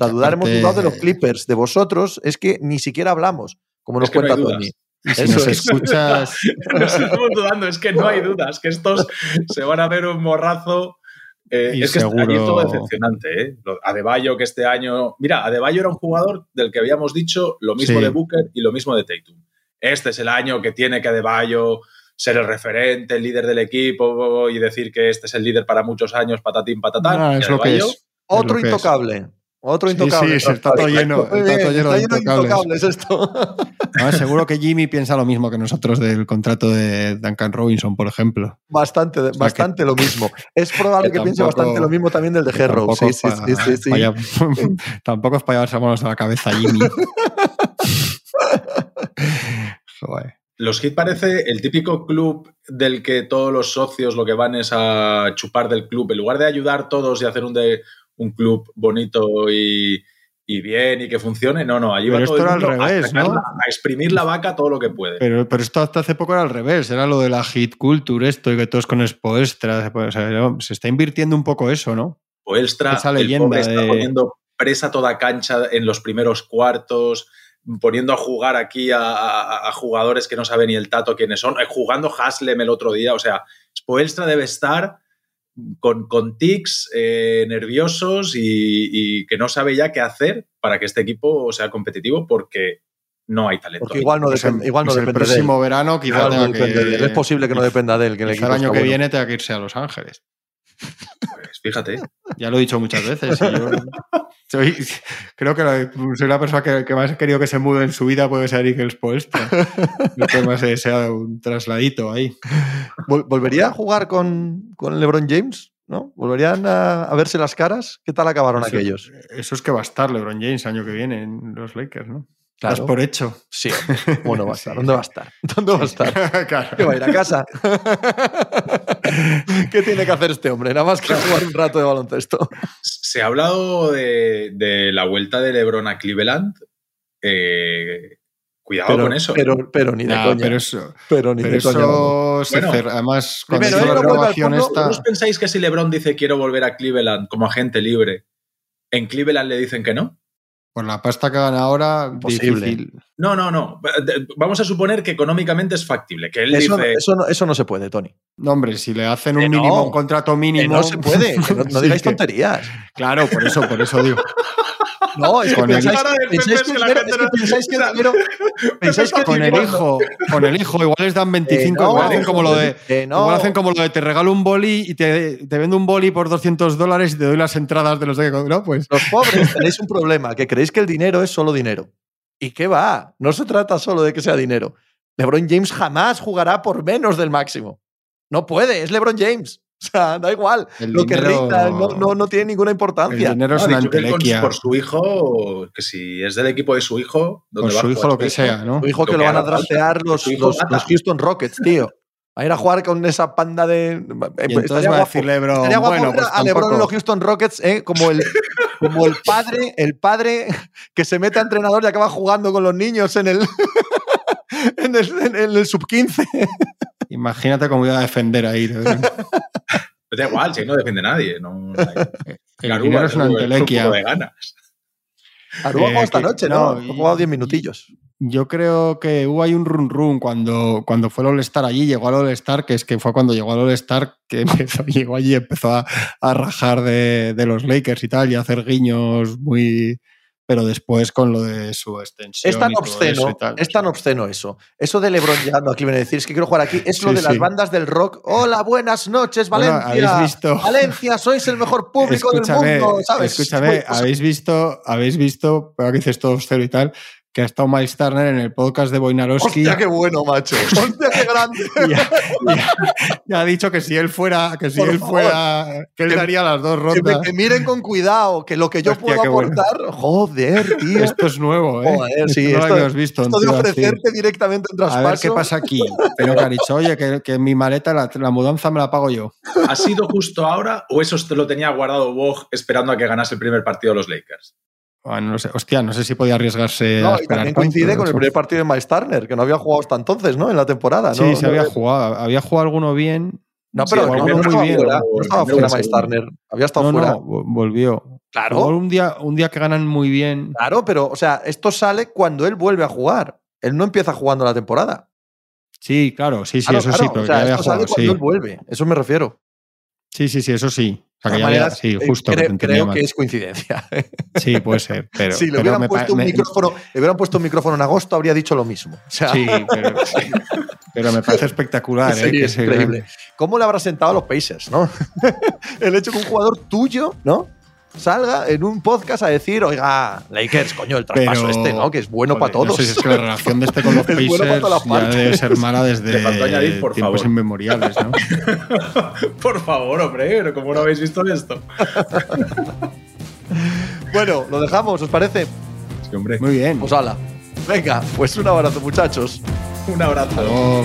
O sea, dudar hemos dudado de los Clippers. De vosotros es que ni siquiera hablamos, como nos Es que no hay cuenta. Tony. Y si Eso nos es. escuchas, *laughs* Nos estamos dudando, es que no hay dudas, que estos se van a ver un morrazo. Eh, Y es que allí es todo decepcionante, ¿eh? Adebayo, que este año. Mira, Adebayo era un jugador del que habíamos dicho lo mismo Sí. de Booker y lo mismo de Tatum. Este es el año que tiene que Adebayo ser el referente, el líder del equipo y decir que este es el líder para muchos años, patatín, patatán. Ah, Y es lo que es. Otro lo que es. Otro intocable. sí, sí, está todo lleno- está todo lleno de está intocables. esto. *laughs* Ah, seguro que Jimmy piensa lo mismo que nosotros del contrato de Duncan Robinson, por ejemplo. Bastante, sea, bastante lo mismo. Es probable que que, piense tampoco- bastante lo mismo también del de Herro. tampoco Sí, es sí, sí, sí, *laughs* tampoco es para llevarse manos a la cabeza, Jimmy. *laughs* Joder. Los Heat parece el típico club del que todos los socios lo que van es a chupar del club. En lugar de ayudar todos y hacer un, de, un club bonito y, y bien y que funcione, no, no, allí Pero va esto todo el al a, revés, a exprimir la vaca todo lo que puede. Pero, pero esto hasta hace poco era al revés, era lo de la hit culture, esto y que todos con Spoelstra. o sea, se está invirtiendo un poco eso, ¿no? Poelstra, esa el leyenda pobre está poniendo presa toda cancha en los primeros cuartos, poniendo a jugar aquí a, a- a jugadores que no saben ni el tato quiénes son, eh, jugando Haslem el otro día, o sea, Spoelstra debe estar con, con tics eh, nerviosos y, y que no sabe ya qué hacer para que este equipo sea competitivo porque no hay talento. Porque igual no depende, igual no el depende de él. próximo verano quizá Igual no de él. que... Es posible que no dependa de él. Que el el año que bueno. viene tenga que irse a Los Ángeles. Pues fíjate. Ya lo he dicho muchas veces. y yo soy, creo que la- soy la persona que, que más ha querido que se mude en su vida puede ser Eagles Poestra. El que más he deseado un trasladito ahí. Vol- ¿Volvería a jugar con, con LeBron James? ¿No? ¿Volverían a, a verse las caras? ¿Qué tal acabaron Eso- aquellos? Eso es que va a estar LeBron James año que viene en los Lakers, ¿no? Claro. Das por hecho. Sí, *laughs* bueno va a estar. Sí. ¿Dónde va a estar? ¿Dónde va a estar? *laughs* *laughs* Claro. ¿Qué va a ir a casa? ¿Qué tiene que hacer este hombre? Nada más que jugar un rato de baloncesto. Se ha hablado de, de la vuelta de LeBron a Cleveland. Eh, cuidado con eso. Pero, pero ni de Nah, coña. pero eso, Pero ni pero de coña. eso se Bueno, además cuando primero, la no al renovación fondo, esta, ¿Vos pensáis que si LeBron dice quiero volver a Cleveland como agente libre, en Cleveland le dicen que no? Por la pasta que gana ahora, Imposible. difícil. No, no, no. Vamos a suponer que económicamente es factible. Que él Eso, dice. eso no, eso no se puede, Tony. No, hombre, si le hacen Que un no. mínimo, un contrato Que mínimo. no se puede. Que no, no *laughs* digáis que- tonterías. Claro, por eso, por eso digo. *laughs* No, es que Con el- pensáis, pensáis que es el que es pensáis que pensáis Con el hijo, con el hijo, igual les dan 25, no, igual hacen como lo de. no. Igual hacen como lo de te regalo un boli y te, te vendo un boli por 200 dólares y te doy las entradas de los de ¿no? Pues Los pobres tenéis un problema, que creéis que el dinero es solo dinero. ¿Y qué va? No se trata solo de que sea dinero. LeBron James jamás jugará por menos del máximo. No puede, es LeBron James. *laughs* O sea, da igual. el Lo que rinda no, no, no tiene ninguna El importancia. dinero es No, una por su hijo, que si es del equipo de su hijo, Por donde a su hijo, lo que su sea, ¿no? Tu hijo Lo que que lo van a draftear los, los, los Houston Rockets, tío. Va a ir a jugar con esa panda de. Y Estaría entonces va a decir LeBron, Estaría guapo bueno, pues a LeBron en los. Houston Rockets ¿eh? como, el, como el padre, el padre que se mete a entrenador y acaba jugando con los niños en el, *laughs* en el, en el sub 15. *laughs* Imagínate cómo iba a defender ahí. LeBron. *laughs* Pero da igual, si ahí no defiende nadie. No, El dinero es una entelequia. de ganas. Aruba Eh, jugó esta que- noche, ¿no? no, Ha jugado 10 minutillos. Yo creo que hubo ahí un run run cuando, cuando fue el All-Star allí, llegó al All-Star, que es que fue cuando llegó al All-Star que empezó, llegó allí y empezó a, a rajar de, de los Lakers y tal, y a hacer guiños muy. Pero después con lo de su extensión. Es tan y todo eso obsceno, y tal. es tan obsceno eso. Eso de LeBron llegando aquí a decir, es que quiero jugar aquí, es lo Sí, de las bandas del rock. Hola, buenas noches, Bueno, Valencia. ¿habéis visto? *laughs* Valencia, sois el mejor público escúchame, del mundo, ¿sabes? escúchame, *laughs* habéis visto, habéis visto, pero que dices todo cero y tal, que ha estado Miles Turner en el podcast de Boinarowski. Hostia, qué bueno, macho. *laughs* Hostia, qué grande. *laughs* y ha, y ha- y ha dicho que si él fuera, que si Por él favor. fuera, que él Que- daría las dos Que, rondas. que miren con cuidado, que lo que yo Hostia, puedo bueno. aportar. Joder, tío. Esto es nuevo, ¿eh? Joder, sí, esto no lo habíamos visto. Esto de ofrecerte directamente un A traspaso. ver qué pasa aquí. Pero que ha dicho, oye, que, que mi maleta, la, la mudanza me la pago yo. ¿Ha sido justo ahora o eso te lo tenía guardado Bog esperando a que ganase el primer partido de los Lakers? Bueno, no sé, hostia, no sé si podía arriesgarse. a y también tanto, coincide con el primer partido de Miles Turner, que no había jugado hasta entonces, ¿no? En la temporada. Sí, ¿no? se había jugado. Había jugado alguno bien. No, Sí, pero no muy bien, fuera, no estaba fuera Miles. Turner. Había estado No, fuera. no, vo- volvió. Claro. Igual un día, un día que ganan muy bien. Claro, pero, o sea, esto sale cuando él vuelve a jugar. Él no empieza jugando la temporada. Sí, claro, sí, sí, Claro, eso claro, sí, pero o sea, ya había esto sale jugado. cuando Sí. él vuelve. Eso me refiero. Sí, sí, sí, eso sí. O sea, que De ya todas había, maneras, sí, eh, justo. creo, que es coincidencia. *laughs* Sí, puede ser. Pero, si le pero hubieran me puesto un me- micrófono, le hubieran puesto un micrófono en agosto, habría dicho lo mismo. O sea, Sí, pero, *laughs* pero me parece espectacular. sí, ¿eh? que es increíble. ¿Cómo le habrá sentado a los Pacers, no? *laughs* El hecho que un jugador tuyo, ¿no? Salga en un podcast a decir, oiga, Lakers, coño, el traspaso Pero, este, ¿no? Que es bueno Joder, para todos. No sé si es que la relación de este con *laughs* los bueno Pacers las ya debe ser mala desde añadir, por tiempos favor. inmemoriales, ¿no? *laughs* Por favor, hombre, pero ¿cómo no habéis visto esto? *laughs* Bueno, lo dejamos, ¿os parece? Sí, hombre. Muy bien. Pues ala. Venga, pues un abrazo, muchachos. Un abrazo.